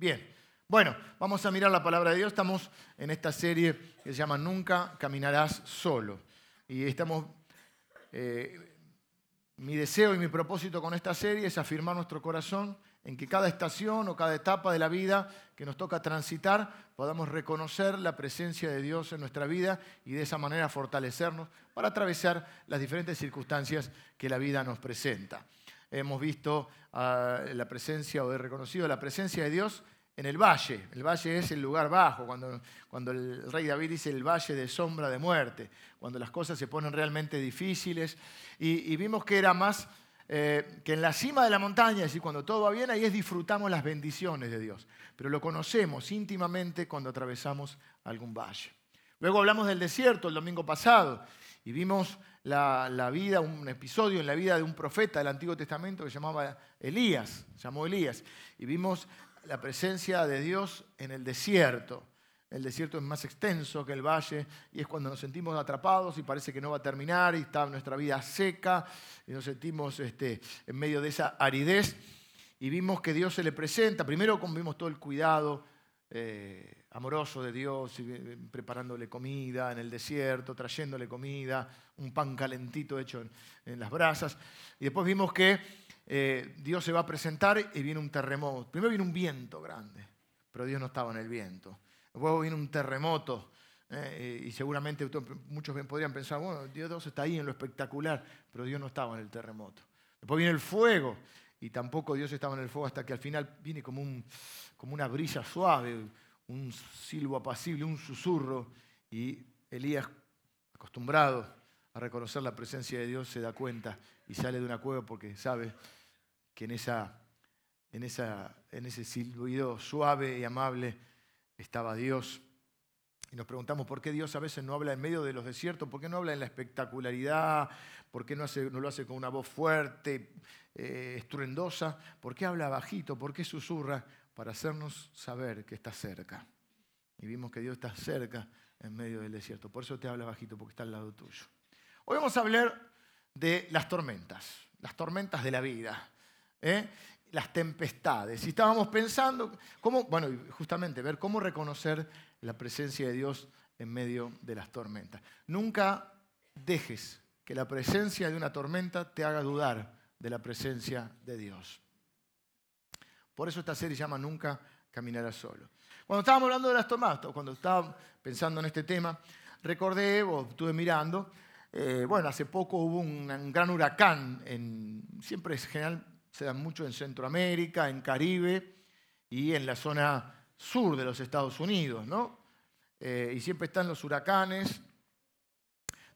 Bien, bueno, vamos a mirar la palabra de Dios. Estamos en esta serie que se llama Nunca caminarás solo. Y estamos, eh, mi deseo y mi propósito con esta serie es afirmar nuestro corazón en que cada estación o cada etapa de la vida que nos toca transitar podamos reconocer la presencia de Dios en nuestra vida y de esa manera fortalecernos para atravesar las diferentes circunstancias que la vida nos presenta. Hemos visto ah, la presencia o he reconocido la presencia de Dios en el valle. El valle es el lugar bajo, cuando, cuando el rey David dice el valle de sombra de muerte, cuando las cosas se ponen realmente difíciles. Y, vimos que era más eh, que en la cima de la montaña, es decir, cuando todo va bien, ahí es disfrutamos las bendiciones de Dios. Pero lo conocemos íntimamente cuando atravesamos algún valle. Luego hablamos del desierto el domingo pasado y vimos la, vida, un episodio en la vida de un profeta del Antiguo Testamento que llamaba Elías, llamó Elías. Y vimos la presencia de Dios en el desierto. El desierto es más extenso que el valle y es cuando nos sentimos atrapados y parece que no va a terminar y está nuestra vida seca y nos sentimos este, en medio de esa aridez. Y vimos que Dios se le presenta, primero vimos todo el cuidado eh, amoroso de Dios, preparándole comida en el desierto, trayéndole comida, un pan calentito hecho en las brasas. Y después vimos que eh, Dios se va a presentar y viene un terremoto. Primero viene un viento grande, pero Dios no estaba en el viento. Luego viene un terremoto. Eh, y seguramente muchos podrían pensar, bueno, Dios está ahí en lo espectacular, pero Dios no estaba en el terremoto. Después viene el fuego, y tampoco Dios estaba en el fuego hasta que al final viene como, un, como una brisa suave, un silbo apacible, un susurro, y Elías, acostumbrado a reconocer la presencia de Dios, se da cuenta y sale de una cueva porque sabe que en, esa, en, esa, en ese silbido suave y amable estaba Dios. Y nos preguntamos por qué Dios a veces no habla en medio de los desiertos, por qué no habla en la espectacularidad, por qué no, hace, no lo hace con una voz fuerte, eh, estruendosa, por qué habla bajito, por qué susurra, para hacernos saber que está cerca. Y vimos que Dios está cerca en medio del desierto. Por eso te habla bajito, porque está al lado tuyo. Hoy vamos a hablar de las tormentas, las tormentas de la vida. ¿eh? las tempestades. Y estábamos pensando cómo, bueno, justamente ver cómo reconocer la presencia de Dios en medio de las tormentas. Nunca dejes que la presencia de una tormenta te haga dudar de la presencia de Dios. Por eso esta serie se llama Nunca caminarás solo. Cuando estábamos hablando de las tormentas, cuando estaba pensando en este tema, recordé o estuve mirando, eh, bueno, hace poco hubo un, gran huracán, en, siempre es general, se dan mucho en Centroamérica, en Caribe y en la zona sur de los Estados Unidos, ¿no? Eh, y siempre están los huracanes.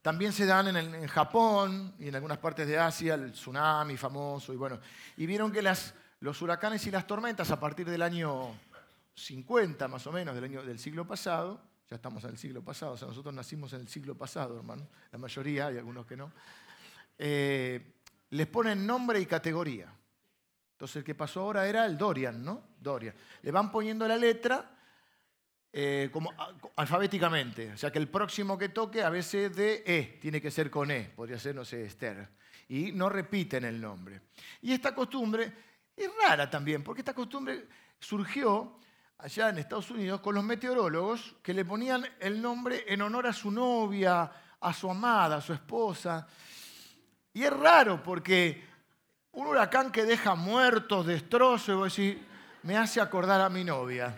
También se dan en, Japón y en algunas partes de Asia el tsunami famoso. Y bueno, y vieron que las, los huracanes y las tormentas a partir del año 50 más o menos, del, año, del siglo pasado, ya estamos en el siglo pasado, o sea, nosotros nacimos en el siglo pasado, hermano, la mayoría, hay algunos que no, eh, les ponen nombre y categoría. Entonces el que pasó ahora era el Dorian, ¿no? Le van poniendo la letra eh, como alfabéticamente. O sea que el próximo que toque a veces de E, tiene que ser con E, podría ser, no sé, Esther. Y no repiten el nombre. Y esta costumbre es rara también, porque esta costumbre surgió allá en Estados Unidos con los meteorólogos que le ponían el nombre en honor a su novia, a su amada, a su esposa. Y es raro porque un huracán que deja muertos, destrozos, y vos decís, me hace acordar a mi novia.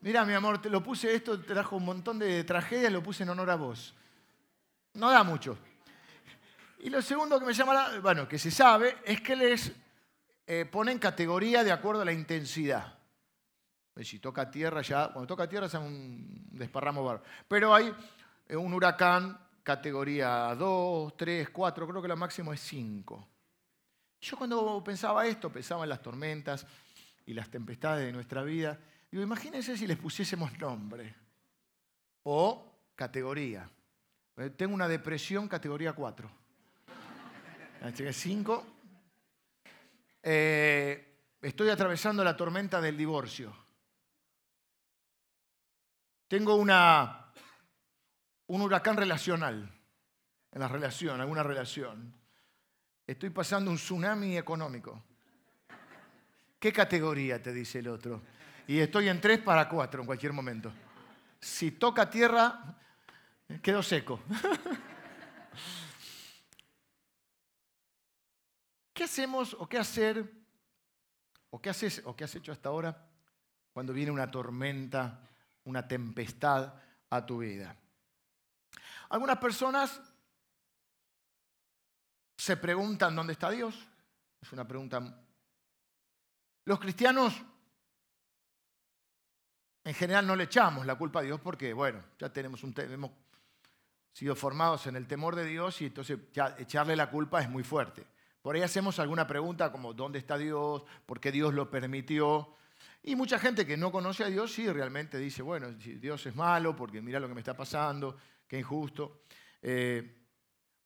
Mira, mi amor, te lo puse, esto trajo un montón de tragedias, lo puse en honor a vos. No da mucho. Y lo segundo que me llama, bueno, que se sabe, es que les eh, ponen categoría de acuerdo a la intensidad. Si toca tierra, ya, cuando toca tierra es un desparramo bar. Pero hay eh, un huracán categoría 2, 3, 4, creo que lo máximo es 5. Yo cuando pensaba esto, pensaba en las tormentas y las tempestades de nuestra vida, digo, imagínense si les pusiésemos nombre o categoría. Eh, tengo una depresión categoría 4. 5. Eh, estoy atravesando la tormenta del divorcio. Tengo una un huracán relacional, en la relación, alguna relación. Estoy pasando un tsunami económico. ¿Qué categoría? te dice el otro. Y estoy en 3 para 4 en cualquier momento. Si toca tierra, quedo seco. ¿Qué hacemos o qué hacer o qué haces o qué has hecho hasta ahora cuando viene una tormenta, una tempestad a tu vida? Algunas personas se preguntan dónde está Dios. Es una pregunta. Los cristianos en general no le echamos la culpa a Dios porque, bueno, ya tenemos un, hemos sido formados en el temor de Dios y entonces echarle la culpa es muy fuerte. Por ahí hacemos alguna pregunta como ¿dónde está Dios? ¿Por qué Dios lo permitió? Y mucha gente que no conoce a Dios sí realmente dice, bueno, Dios es malo porque mira lo que me está pasando, qué injusto. Eh,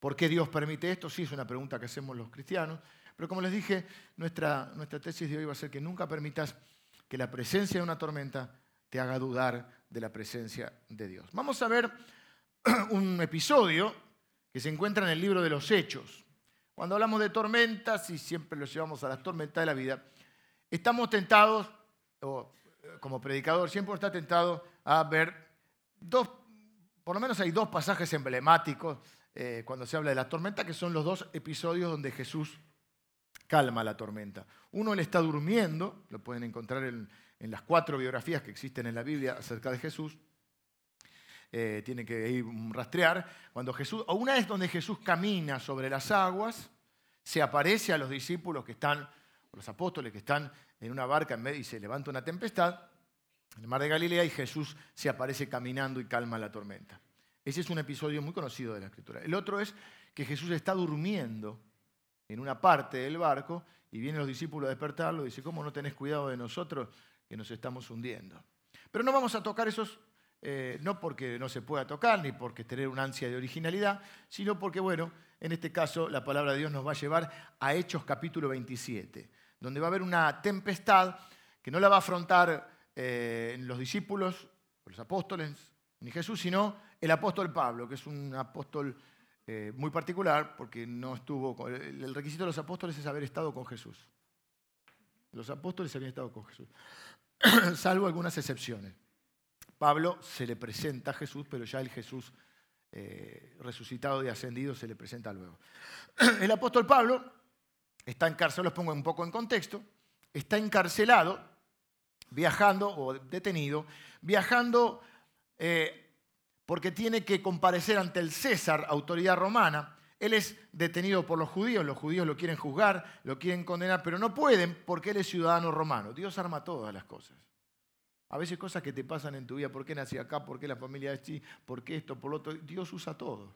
¿Por qué Dios permite esto? Sí, es una pregunta que hacemos los cristianos. Pero como les dije, nuestra, nuestra tesis de hoy va a ser que nunca permitas que la presencia de una tormenta te haga dudar de la presencia de Dios. Vamos a ver un episodio que se encuentra en el libro de los Hechos. Cuando hablamos de tormentas, y siempre lo llevamos a las tormentas de la vida, estamos tentados, o eh, como predicador, siempre está tentado a ver dos, por lo menos hay dos pasajes emblemáticos eh, cuando se habla de la tormenta, que son los dos episodios donde Jesús calma la tormenta. Uno, él está durmiendo, lo pueden encontrar en, las cuatro biografías que existen en la Biblia acerca de Jesús. Eh, tiene que ir rastrear. Cuando Jesús, o una vez donde Jesús camina sobre las aguas, se aparece a los discípulos que están, los apóstoles que están en una barca en medio y se levanta una tempestad en el mar de Galilea y Jesús se aparece caminando y calma la tormenta. Ese es un episodio muy conocido de la Escritura. El otro es que Jesús está durmiendo en una parte del barco y vienen los discípulos a despertarlo y dice, ¿cómo no tenés cuidado de nosotros que nos estamos hundiendo? Pero no vamos a tocar esos eh, no porque no se pueda tocar, ni porque tener una ansia de originalidad, sino porque, bueno, en este caso la palabra de Dios nos va a llevar a Hechos capítulo 27, donde va a haber una tempestad que no la va a afrontar eh, los discípulos, los apóstoles, ni Jesús, sino el apóstol Pablo, que es un apóstol eh, muy particular, porque no estuvo. El requisito de los apóstoles es haber estado con Jesús. Los apóstoles habían estado con Jesús, salvo algunas excepciones. Pablo se le presenta a Jesús, pero ya el Jesús eh, resucitado y ascendido se le presenta luego. El apóstol Pablo está encarcelado, los pongo un poco en contexto, está encarcelado, viajando o detenido, viajando eh, porque tiene que comparecer ante el César, autoridad romana. Él es detenido por los judíos, los judíos lo quieren juzgar, lo quieren condenar, pero no pueden porque él es ciudadano romano. Dios arma todas las cosas. A veces cosas que te pasan en tu vida, ¿por qué nací acá? ¿Por qué la familia es así? ¿Por qué esto? ¿Por lo otro? Dios usa todo.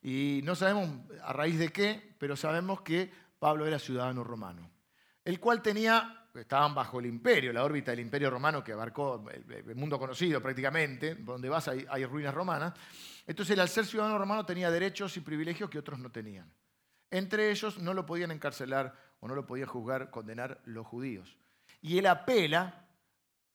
Y no sabemos a raíz de qué, pero sabemos que Pablo era ciudadano romano, el cual tenía, estaban bajo el imperio, la órbita del imperio romano que abarcó el, mundo conocido prácticamente, donde vas hay, ruinas romanas. Entonces, al ser ciudadano romano tenía derechos y privilegios que otros no tenían. Entre ellos no lo podían encarcelar o no lo podían juzgar, condenar los judíos. Y él apela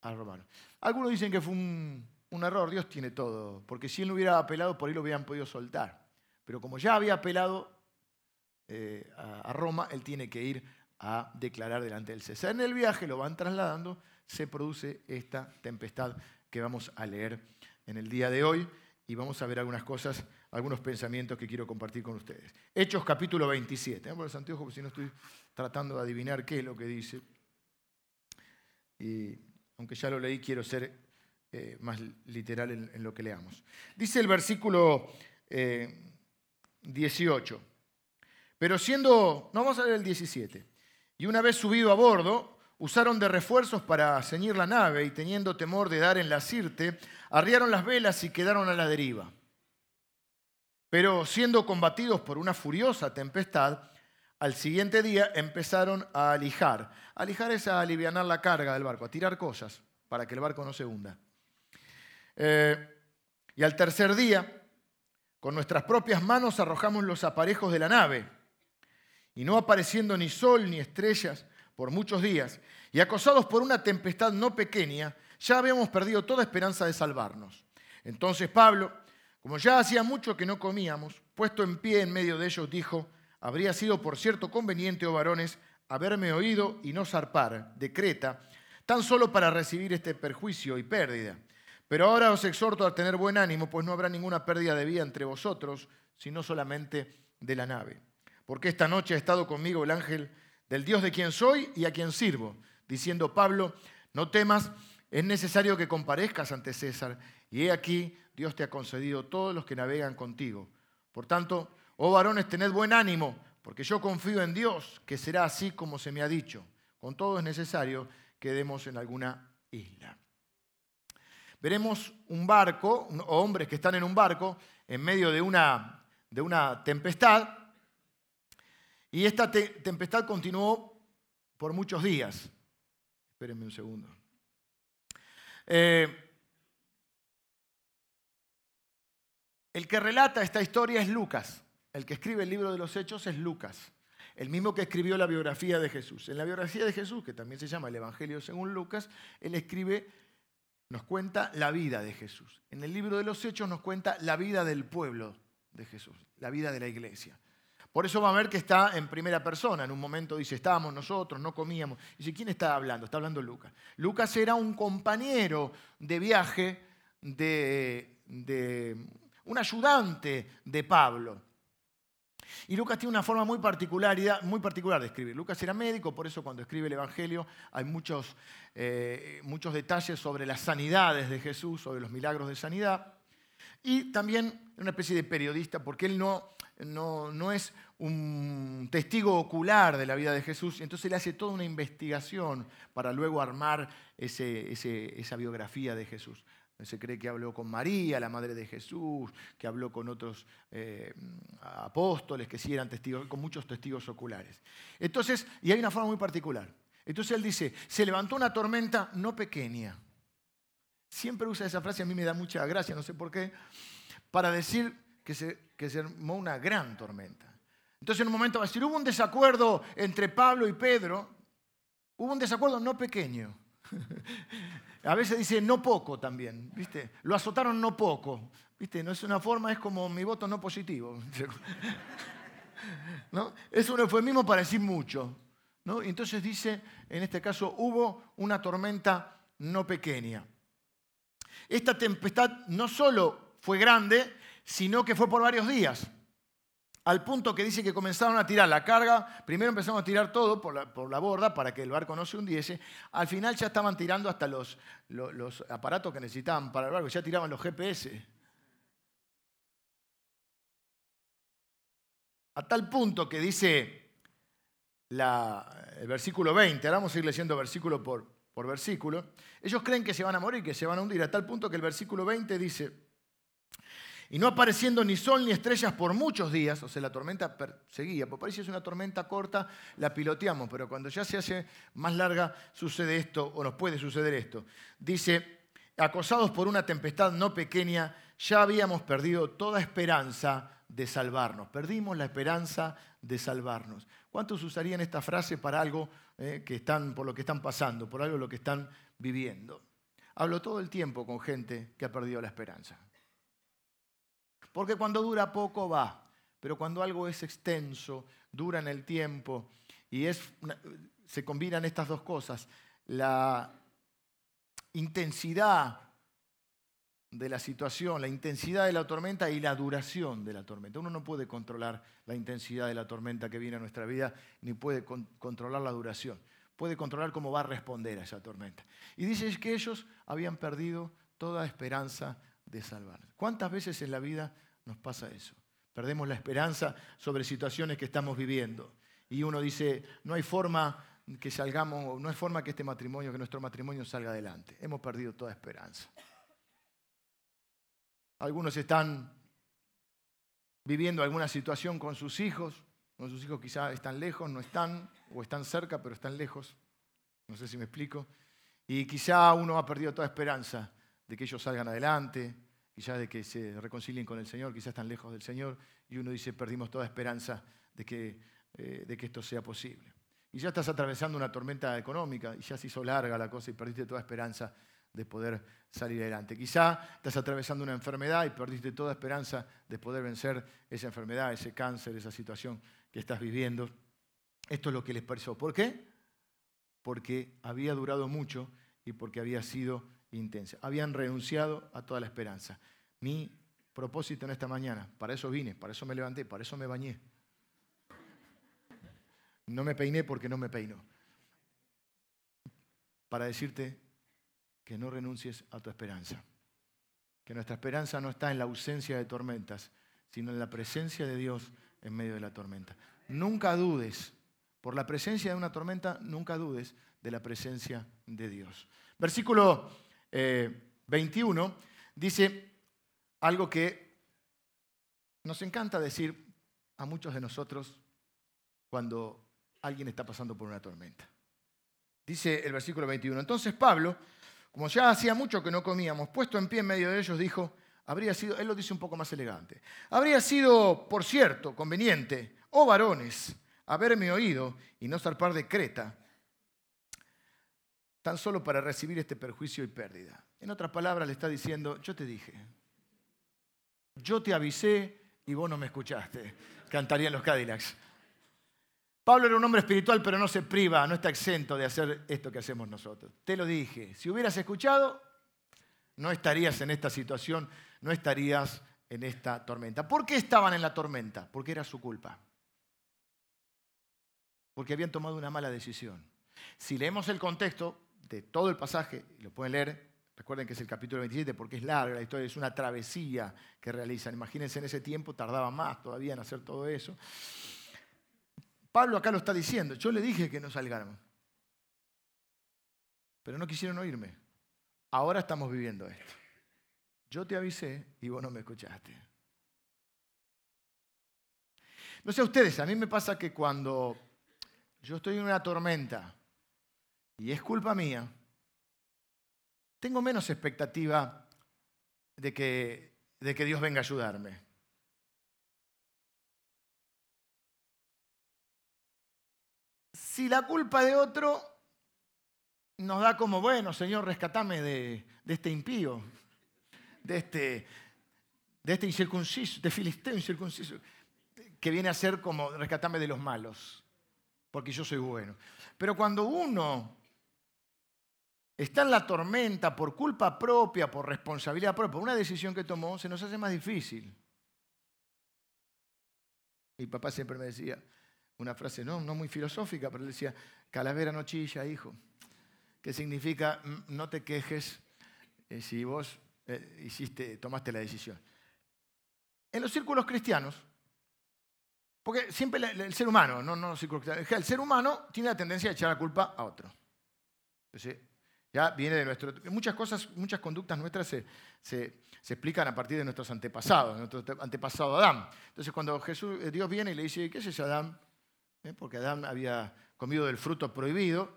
romano. Algunos dicen que fue un, error, Dios tiene todo, porque si él no hubiera apelado, por ahí lo hubieran podido soltar. Pero como ya había apelado eh, a, Roma, él tiene que ir a declarar delante del César. En el viaje lo van trasladando, se produce esta tempestad que vamos a leer en el día de hoy y vamos a ver algunas cosas, algunos pensamientos que quiero compartir con ustedes. Hechos capítulo 27. Por los anteojos, si no estoy tratando de adivinar qué es lo que dice. Y aunque ya lo leí, quiero ser eh, más literal en, lo que leamos. Dice el versículo 18, eh, pero siendo, no vamos a leer el 17, y una vez subido a bordo, usaron de refuerzos para ceñir la nave y teniendo temor de dar en la sirte, arriaron las velas y quedaron a la deriva. Pero siendo combatidos por una furiosa tempestad, al siguiente día empezaron a alijar. Alijar es a aliviar la carga del barco, a tirar cosas para que el barco no se hunda. Eh, y al tercer día, con nuestras propias manos arrojamos los aparejos de la nave, y no apareciendo ni sol ni estrellas por muchos días, y acosados por una tempestad no pequeña, ya habíamos perdido toda esperanza de salvarnos. Entonces Pablo, como ya hacía mucho que no comíamos, puesto en pie en medio de ellos, dijo, habría sido por cierto conveniente, oh varones, haberme oído y no zarpar de Creta, tan solo para recibir este perjuicio y pérdida. Pero ahora os exhorto a tener buen ánimo, pues no habrá ninguna pérdida de vida entre vosotros, sino solamente de la nave. Porque esta noche ha estado conmigo el ángel del Dios de quien soy y a quien sirvo, diciendo Pablo, no temas, es necesario que comparezcas ante César, y he aquí, Dios te ha concedido todos los que navegan contigo. Por tanto, oh varones, tened buen ánimo, porque yo confío en Dios, que será así como se me ha dicho. Con todo es necesario que demos en alguna isla. Veremos un barco, o hombres que están en un barco, en medio de una, de una tempestad, y esta tempestad continuó por muchos días. Espérenme un segundo. Eh, el que relata esta historia es Lucas. El que escribe el libro de los Hechos es Lucas, el mismo que escribió la biografía de Jesús. En la biografía de Jesús, que también se llama el Evangelio según Lucas, él escribe, nos cuenta la vida de Jesús. En el libro de los Hechos nos cuenta la vida del pueblo de Jesús, la vida de la iglesia. Por eso va a ver que está en primera persona. En un momento dice, estábamos nosotros, no comíamos. Dice, ¿quién está hablando? Está hablando Lucas. Lucas era un compañero de viaje, de, de un ayudante de Pablo. Y Lucas tiene una forma muy particular, muy particular de escribir. Lucas era médico, por eso cuando escribe el Evangelio hay muchos, eh, muchos detalles sobre las sanidades de Jesús, sobre los milagros de sanidad. Y también una especie de periodista, porque él no, no, no es un testigo ocular de la vida de Jesús, entonces él hace toda una investigación para luego armar esa biografía de Jesús. Se cree que habló con María, la madre de Jesús, que habló con otros eh, apóstoles que sí eran testigos, con muchos testigos oculares. Entonces, y hay una forma muy particular. Entonces él dice, se levantó una tormenta no pequeña. Siempre usa esa frase, a mí me da mucha gracia, no sé por qué, para decir que se, que armó una gran tormenta. Entonces en un momento va a decir, hubo un desacuerdo entre Pablo y Pedro, hubo un desacuerdo no pequeño. A veces dice no poco también, ¿viste? Lo azotaron no poco, ¿viste? No es una forma, es como mi voto no positivo. ¿No? Es un eufemismo para decir mucho. ¿no? Entonces dice, en este caso, hubo una tormenta no pequeña. Esta tempestad no solo fue grande, sino que fue por varios días. Al punto que dice que comenzaron a tirar la carga, primero empezaron a tirar todo por la, borda para que el barco no se hundiese, al final ya estaban tirando hasta los, los, aparatos que necesitaban para el barco, ya tiraban los GPS. A tal punto que dice el versículo 20, ahora vamos a ir leyendo versículo por, por versículo, ellos creen que se van a morir, que se van a hundir, a tal punto que el versículo 20 dice, y no apareciendo ni sol ni estrellas por muchos días, o sea, la tormenta seguía. Por ahí si es una tormenta corta, la piloteamos, pero cuando ya se hace más larga, sucede esto, o nos puede suceder esto. Dice, acosados por una tempestad no pequeña, ya habíamos perdido toda esperanza de salvarnos. Perdimos la esperanza de salvarnos. ¿Cuántos usarían esta frase para algo eh, que están, por lo que están pasando, por algo lo que están viviendo? Hablo todo el tiempo con gente que ha perdido la esperanza. Porque cuando dura poco va, pero cuando algo es extenso, dura en el tiempo y es se combinan estas dos cosas, la intensidad de la situación, la intensidad de la tormenta y la duración de la tormenta. Uno no puede controlar la intensidad de la tormenta que viene a nuestra vida, ni puede controlar la duración. Puede controlar cómo va a responder a esa tormenta. Y dice que ellos habían perdido toda esperanza de salvar. ¿Cuántas veces en la vida nos pasa eso? Perdemos la esperanza sobre situaciones que estamos viviendo. Y uno dice, no hay forma que salgamos, no hay forma que este matrimonio, que nuestro matrimonio salga adelante. Hemos perdido toda esperanza. Algunos están viviendo alguna situación con sus hijos, con sus hijos quizás están lejos, no están, o están cerca, pero están lejos. No sé si me explico. Y quizá uno ha perdido toda esperanza de que ellos salgan adelante, quizás de que se reconcilien con el Señor, quizás están lejos del Señor, y uno dice, perdimos toda esperanza de que, eh, de que esto sea posible. Y ya estás atravesando una tormenta económica, y ya se hizo larga la cosa y perdiste toda esperanza de poder salir adelante. Quizá estás atravesando una enfermedad y perdiste toda esperanza de poder vencer esa enfermedad, ese cáncer, esa situación que estás viviendo. Esto es lo que les pareció. ¿Por qué? Porque había durado mucho y porque había sido intensa. Habían renunciado a toda la esperanza. Mi propósito en esta mañana, para eso vine, para eso me levanté, para eso me bañé. No me peiné porque no me peino. Para decirte que no renuncies a tu esperanza. Que nuestra esperanza no está en la ausencia de tormentas, sino en la presencia de Dios en medio de la tormenta. Nunca dudes, por la presencia de una tormenta, nunca dudes de la presencia de Dios. Versículo 21 eh, dice algo que nos encanta decir a muchos de nosotros cuando alguien está pasando por una tormenta. Dice el versículo 21, entonces Pablo, como ya hacía mucho que no comíamos, puesto en pie en medio de ellos, dijo, habría sido, él lo dice un poco más elegante, habría sido, por cierto, conveniente, oh varones, haberme oído y no zarpar de Creta, tan solo para recibir este perjuicio y pérdida. En otras palabras, le está diciendo, yo te dije, yo te avisé y vos no me escuchaste, cantarían los Cadillacs. Pablo era un hombre espiritual, pero no se priva, no está exento de hacer esto que hacemos nosotros. Te lo dije, si hubieras escuchado, no estarías en esta situación, no estarías en esta tormenta. ¿Por qué estaban en la tormenta? Porque era su culpa. Porque habían tomado una mala decisión. Si leemos el contexto de todo el pasaje, lo pueden leer, recuerden que es el capítulo 27 porque es larga la historia, es una travesía que realizan. Imagínense en ese tiempo, tardaba más todavía en hacer todo eso. Pablo acá lo está diciendo, yo le dije que no salgáramos, pero no quisieron oírme. Ahora estamos viviendo esto. Yo te avisé y vos no me escuchaste. No sé a ustedes, a mí me pasa que cuando yo estoy en una tormenta y es culpa mía, tengo menos expectativa de que, de que Dios venga a ayudarme. Si la culpa de otro nos da como, bueno, Señor, rescatame de, este impío, de este, este incircunciso, de filisteo incircunciso, que viene a ser como, rescatame de los malos, porque yo soy bueno. Pero cuando uno está en la tormenta por culpa propia, por responsabilidad propia, por una decisión que tomó, se nos hace más difícil. Mi papá siempre me decía, una frase no, no muy filosófica, pero él decía, calavera no chilla, hijo, que significa mm, no te quejes eh, si vos eh, hiciste, tomaste la decisión. En los círculos cristianos, porque siempre el, ser humano, no, no el ser humano tiene la tendencia a echar la culpa a otro. Entonces, ya viene de nuestro... Muchas cosas, muchas conductas nuestras se, se, explican a partir de nuestros antepasados, de nuestro antepasado Adán. Entonces cuando Jesús, eh, Dios viene y le dice, ¿qué es ese Adán? ¿Eh? porque Adán había comido del fruto prohibido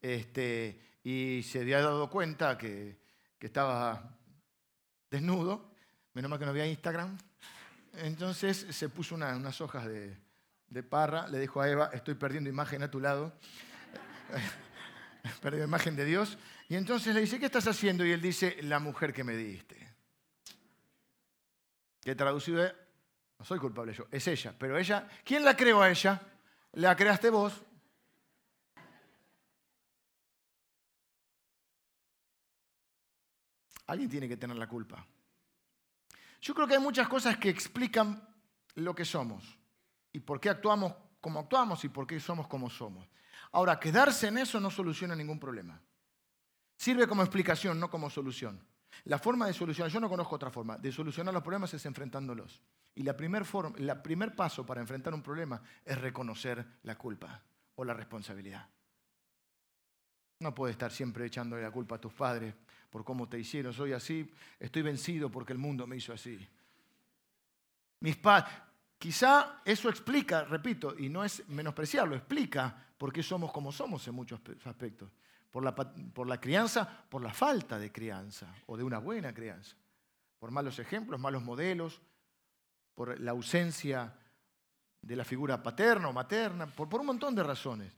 este, y se había dado cuenta que, estaba desnudo, menos mal que no había Instagram. Entonces se puso unas hojas de, de, parra, le dijo a Eva, estoy perdiendo imagen a tu lado, perdiendo imagen de Dios, y entonces le dice, ¿qué estás haciendo? Y él dice, la mujer que me diste. Que traducido es, no soy culpable yo, es ella, pero ella, ¿quién la creó a ella? La creaste vos. Alguien tiene que tener la culpa. Yo creo que hay muchas cosas que explican lo que somos y por qué actuamos como actuamos y por qué somos como somos. Ahora, quedarse en eso no soluciona ningún problema. Sirve como explicación, no como solución. La forma de solucionar, yo no conozco otra forma, de solucionar los problemas es enfrentándolos. Y la primer, forma, primer paso para enfrentar un problema es reconocer la culpa o la responsabilidad. No puedes estar siempre echándole la culpa a tus padres por cómo te hicieron. Soy así, estoy vencido porque el mundo me hizo así. Mis quizá eso explica, repito, y no es menospreciarlo, explica por qué somos como somos en muchos aspectos por la, por la crianza, por la falta de crianza o de una buena crianza, por malos ejemplos, malos modelos, por la ausencia de la figura paterna o materna, por, por un montón de razones.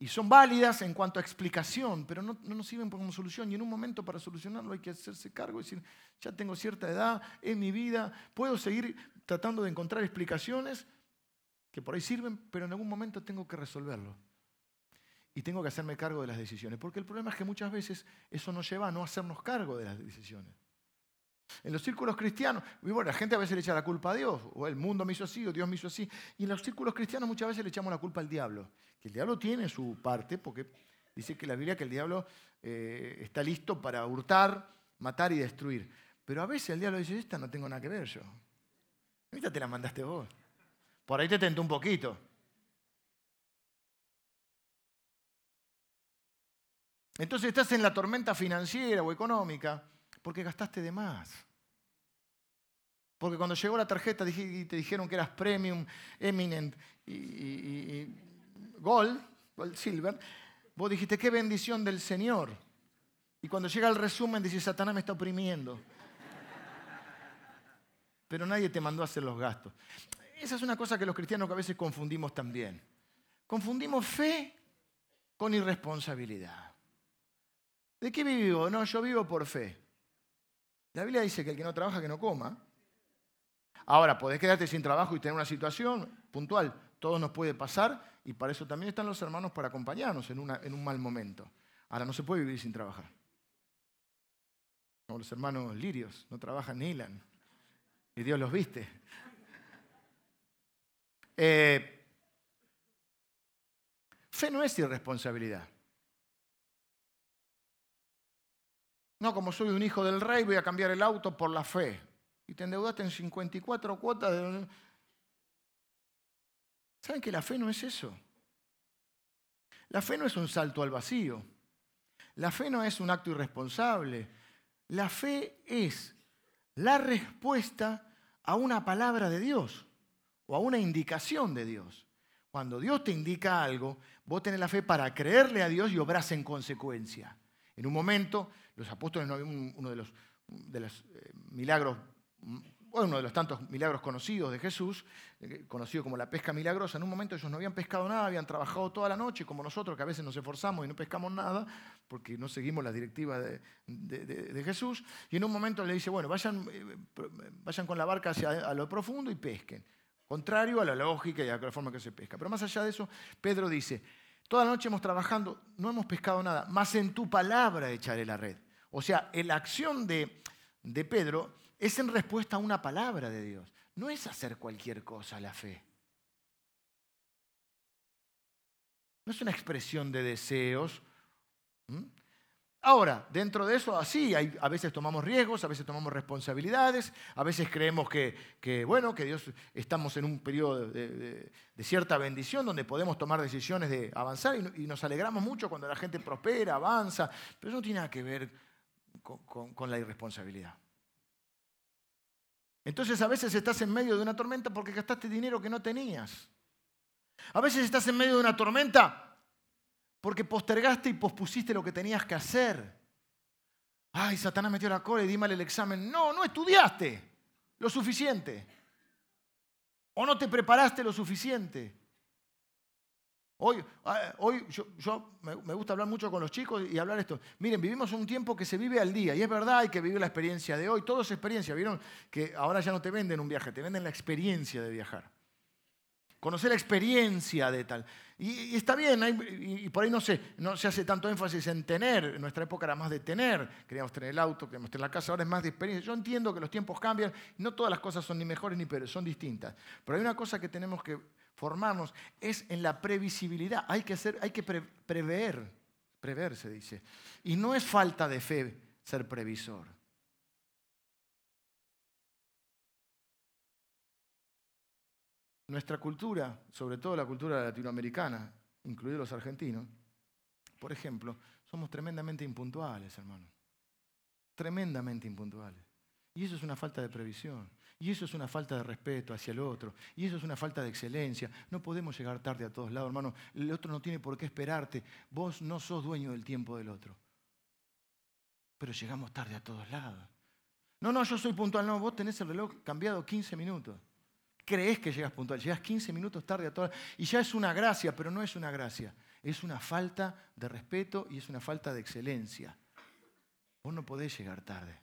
Y son válidas en cuanto a explicación, pero no, no, nos sirven como solución. Y en un momento para solucionarlo hay que hacerse cargo y decir, ya tengo cierta edad, en mi vida, puedo seguir tratando de encontrar explicaciones. que por ahí sirven, pero en algún momento tengo que resolverlo. Y tengo que hacerme cargo de las decisiones. Porque el problema es que muchas veces eso nos lleva a no hacernos cargo de las decisiones. En los círculos cristianos, bueno, la gente a veces le echa la culpa a Dios, o el mundo me hizo así, o Dios me hizo así. Y en los círculos cristianos muchas veces le echamos la culpa al diablo. Que el diablo tiene su parte, porque dice que la Biblia que el diablo eh, está listo para hurtar, matar y destruir. Pero a veces el diablo dice, esta no tengo nada que ver yo. Esta te la mandaste vos. Por ahí te tentó un poquito. Entonces estás en la tormenta financiera o económica porque gastaste de más. Porque cuando llegó la tarjeta y te dijeron que eras premium, eminent y, gold, gold, silver, vos dijiste, qué bendición del Señor. Y cuando llega el resumen, dice, Satanás me está oprimiendo. Pero nadie te mandó a hacer los gastos. Esa es una cosa que los cristianos a veces confundimos también. Confundimos fe con irresponsabilidad. ¿De qué vivo? No, yo vivo por fe. La Biblia dice que el que no trabaja, que no coma. Ahora, podés quedarte sin trabajo y tener una situación puntual. Todo nos puede pasar y para eso también están los hermanos para acompañarnos en, en un mal momento. Ahora, no se puede vivir sin trabajar. Como los hermanos lirios, no trabajan ni hilan. Y Dios los viste. Eh, fe no es irresponsabilidad. No, como soy un hijo del rey, voy a cambiar el auto por la fe. Y te endeudaste en 54 cuotas de... ¿Saben que la fe no es eso? La fe no es un salto al vacío. La fe no es un acto irresponsable. La fe es la respuesta a una palabra de Dios o a una indicación de Dios. Cuando Dios te indica algo, vos tenés la fe para creerle a Dios y obrás en consecuencia. En un momento los apóstoles no habían uno de los, eh, milagros, uno de los tantos milagros conocidos de Jesús, eh, conocido como la pesca milagrosa. En un momento ellos no habían pescado nada, habían trabajado toda la noche, como nosotros, que a veces nos esforzamos y no pescamos nada, porque no seguimos la directiva de, Jesús. Y en un momento le dice, bueno, vayan, eh, vayan con la barca hacia lo profundo y pesquen. Contrario a la lógica y a la forma que se pesca. Pero más allá de eso, Pedro dice, Toda la noche hemos trabajando, no hemos pescado nada, más en tu palabra echaré la red. O sea, la acción de, de Pedro es en respuesta a una palabra de Dios. No es hacer cualquier cosa la fe. No es una expresión de deseos. Ahora, dentro de eso, así, a veces tomamos riesgos, a veces tomamos responsabilidades, a veces creemos que, bueno, que Dios estamos en un periodo de, cierta bendición donde podemos tomar decisiones de avanzar y, nos alegramos mucho cuando la gente prospera, avanza, pero eso no tiene nada que ver con, con la irresponsabilidad. Entonces a veces estás en medio de una tormenta porque gastaste dinero que no tenías. A veces estás en medio de una tormenta porque postergaste y pospusiste lo que tenías que hacer. Ay, Satanás metió la cola y di el examen. No, no estudiaste lo suficiente. O no te preparaste lo suficiente. Hoy, ah, hoy yo, me, gusta hablar mucho con los chicos y hablar esto. Miren, vivimos un tiempo que se vive al día. Y es verdad, hay que vivir la experiencia de hoy. Todo es experiencia. Vieron que ahora ya no te venden un viaje, te venden la experiencia de viajar conocer la experiencia de tal. Y, está bien, y, por ahí no, sé, no se hace tanto énfasis en tener, en nuestra época era más de tener, queríamos tener el auto, queríamos tener la casa, ahora es más de experiencia. Yo entiendo que los tiempos cambian, no todas las cosas son ni mejores ni peores, son distintas. Pero hay una cosa que tenemos que formarnos, es en la previsibilidad, hay que, hacer, hay que prever, prever se dice. Y no es falta de fe ser previsor. Nuestra cultura, sobre todo la cultura latinoamericana, incluidos los argentinos, por ejemplo, somos tremendamente impuntuales, hermano. Tremendamente impuntuales. Y eso es una falta de previsión. Y eso es una falta de respeto hacia el otro. Y eso es una falta de excelencia. No podemos llegar tarde a todos lados, hermano. El otro no tiene por qué esperarte. Vos no sos dueño del tiempo del otro. Pero llegamos tarde a todos lados. No, no, yo soy puntual. No, vos tenés el reloj cambiado 15 minutos crees que llegas puntual, llegas 15 minutos tarde a todas. Y ya es una gracia, pero no es una gracia. Es una falta de respeto y es una falta de excelencia. Vos no podés llegar tarde.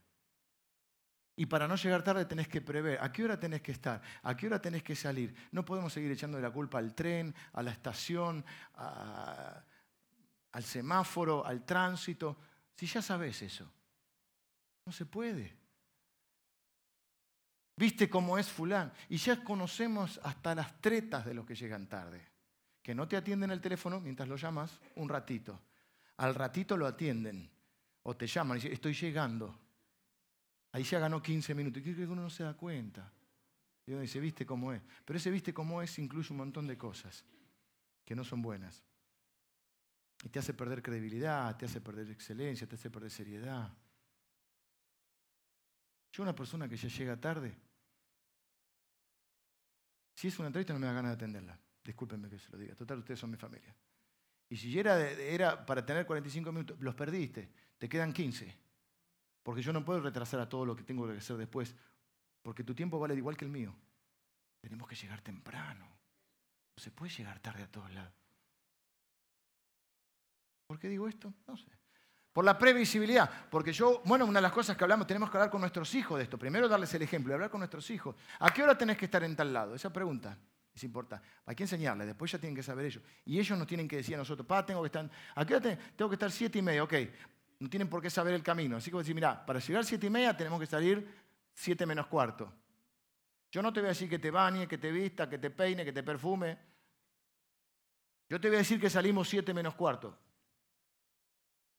Y para no llegar tarde tenés que prever a qué hora tenés que estar, a qué hora tenés que salir. No podemos seguir echando la culpa al tren, a la estación, al semáforo, al tránsito. Si ya sabes eso, no se puede. ¿Viste cómo es fulán? Y ya conocemos hasta las tretas de los que llegan tarde. Que no te atienden el teléfono mientras lo llamas un ratito. Al ratito lo atienden. O te llaman y dicen, estoy llegando. Ahí ya ganó 15 minutos. Y creo que uno no se da cuenta. Y uno dice, viste cómo es. Pero ese viste cómo es incluye un montón de cosas que no son buenas. Y te hace perder credibilidad, te hace perder excelencia, te hace perder seriedad. Yo una persona que ya llega tarde, si es una entrevista no me da ganas de atenderla. Discúlpenme que se lo diga. Total, ustedes son mi familia. Y si era, era para tener 45 minutos, los perdiste. Te quedan 15. Porque yo no puedo retrasar a todo lo que tengo que hacer después. Porque tu tiempo vale igual que el mío. Tenemos que llegar temprano. No se puede llegar tarde a todos lados. ¿Por qué digo esto? No sé. Por la previsibilidad. Porque yo, bueno, una de las cosas que hablamos, tenemos que hablar con nuestros hijos de esto. Primero darles el ejemplo y hablar con nuestros hijos. ¿A qué hora tenés que estar en tal lado? Esa pregunta es importante. Hay que enseñarles, después ya tienen que saber ellos. Y ellos nos tienen que decir a nosotros, pa, tengo que estar, ¿a qué hora tengo que estar siete y media? Ok, no tienen por qué saber el camino. Así que voy a decir, mira, para llegar siete y media tenemos que salir siete menos cuarto. Yo no te voy a decir que te bañe, que te vista, que te peine, que te perfume. Yo te voy a decir que salimos siete menos cuarto.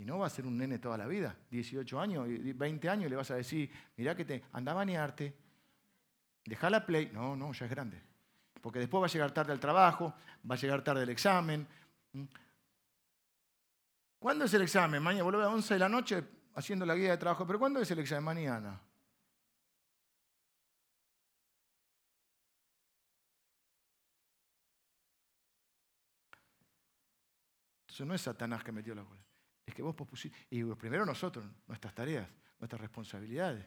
Y no va a ser un nene toda la vida, 18 años, 20 años, le vas a decir, mira que te anda a bañarte, deja la play. No, no, ya es grande. Porque después va a llegar tarde al trabajo, va a llegar tarde el examen. ¿Cuándo es el examen? Mañana, vuelve a las 11 de la noche haciendo la guía de trabajo, pero ¿cuándo es el examen? Mañana. Entonces no es Satanás que metió la cola es que vos pospusiste. Y primero nosotros, nuestras tareas, nuestras responsabilidades.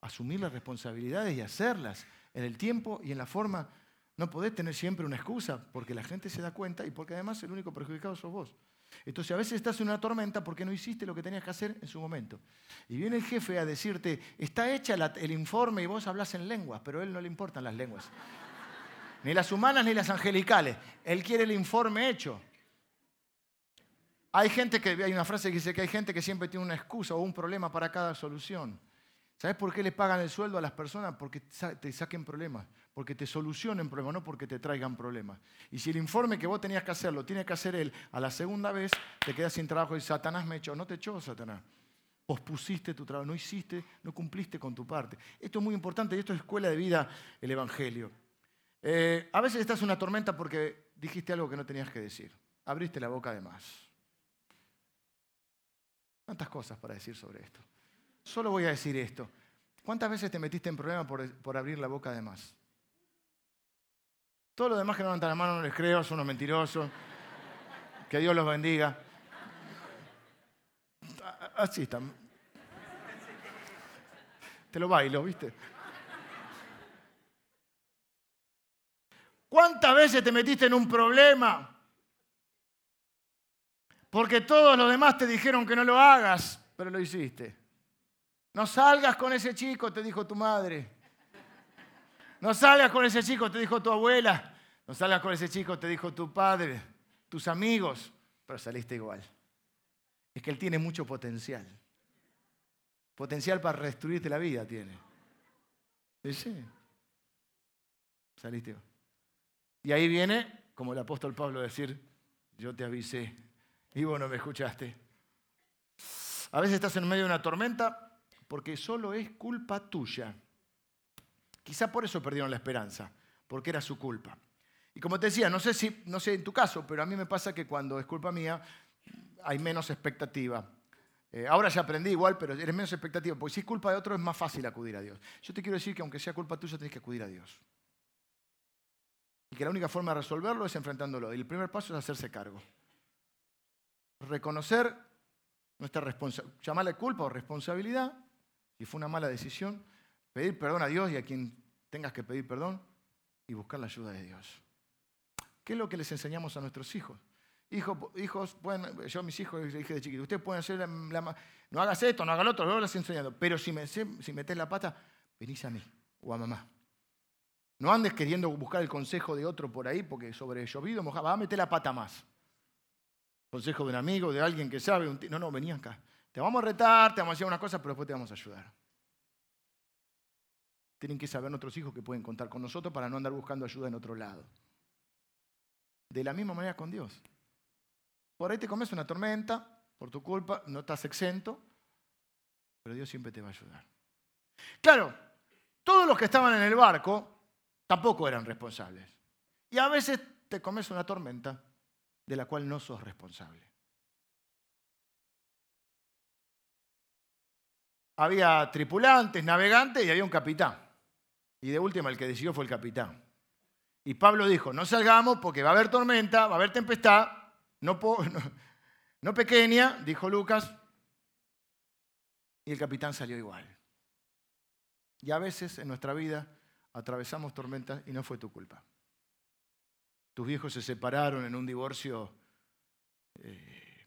Asumir las responsabilidades y hacerlas en el tiempo y en la forma. No podés tener siempre una excusa porque la gente se da cuenta y porque además el único perjudicado sos vos. Entonces a veces estás en una tormenta porque no hiciste lo que tenías que hacer en su momento. Y viene el jefe a decirte, está hecha el informe y vos hablas en lenguas, pero a él no le importan las lenguas. Ni las humanas ni las angelicales. Él quiere el informe hecho. Hay gente que, hay una frase que dice que hay gente que siempre tiene una excusa o un problema para cada solución. ¿Sabes por qué le pagan el sueldo a las personas? Porque te saquen problemas, porque te solucionen problemas, no porque te traigan problemas. Y si el informe que vos tenías que hacer lo tiene que hacer él, a la segunda vez te quedas sin trabajo y Satanás me echó. No te echó Satanás. Pospusiste tu trabajo, no hiciste, no cumpliste con tu parte. Esto es muy importante y esto es escuela de vida, el Evangelio. Eh, a veces estás en una tormenta porque dijiste algo que no tenías que decir. Abriste la boca de más. Tantas cosas para decir sobre esto. Solo voy a decir esto. ¿Cuántas veces te metiste en problemas por, abrir la boca de más? Todo lo demás que no levantan la mano no les creo, son unos mentirosos. Que Dios los bendiga. Así están. Te lo bailo, ¿viste? ¿Cuántas veces te metiste en un problema porque todos los demás te dijeron que no lo hagas, pero lo hiciste. No salgas con ese chico, te dijo tu madre. No salgas con ese chico, te dijo tu abuela. No salgas con ese chico, te dijo tu padre, tus amigos, pero saliste igual. Es que él tiene mucho potencial. Potencial para destruirte la vida tiene. Sí. Saliste. Y ahí viene, como el apóstol Pablo decir, yo te avisé, y vos no me escuchaste. A veces estás en medio de una tormenta porque solo es culpa tuya. Quizá por eso perdieron la esperanza, porque era su culpa. Y como te decía, no sé si, no sé en tu caso, pero a mí me pasa que cuando es culpa mía hay menos expectativa. Eh, ahora ya aprendí igual, pero eres menos expectativa, porque si es culpa de otro es más fácil acudir a Dios. Yo te quiero decir que aunque sea culpa tuya, tienes que acudir a Dios. Y que la única forma de resolverlo es enfrentándolo. Y el primer paso es hacerse cargo reconocer nuestra responsabilidad, llamarle culpa o responsabilidad, si fue una mala decisión, pedir perdón a Dios y a quien tengas que pedir perdón y buscar la ayuda de Dios. ¿Qué es lo que les enseñamos a nuestros hijos? hijos, pueden, yo a mis hijos les dije de chiquito, ustedes pueden hacer la, no hagas esto, no hagas lo otro, lo les enseñando. Pero si, me, si metes la pata, venís a mí o a mamá. No andes queriendo buscar el consejo de otro por ahí porque sobre llovido, mojado, va a meter la pata más. Consejo de un amigo, de alguien que sabe. no, no, vení acá. Te vamos a retar, te vamos a hacer unas cosas, pero después te vamos a ayudar. Tienen que saber nuestros hijos que pueden contar con nosotros para no andar buscando ayuda en otro lado. De la misma manera con Dios. Por ahí te comes una tormenta, por tu culpa, no estás exento, pero Dios siempre te va a ayudar. Claro, todos los que estaban en el barco tampoco eran responsables. Y a veces te comes una tormenta de la cual no sos responsable. Había tripulantes, navegantes y había un capitán. Y de última el que decidió fue el capitán. Y Pablo dijo, no salgamos porque va a haber tormenta, va a haber tempestad, no, pequeña, dijo Lucas. Y el capitán salió igual. Y a veces en nuestra vida atravesamos tormentas y no fue tu culpa. Tus viejos se separaron en un divorcio eh,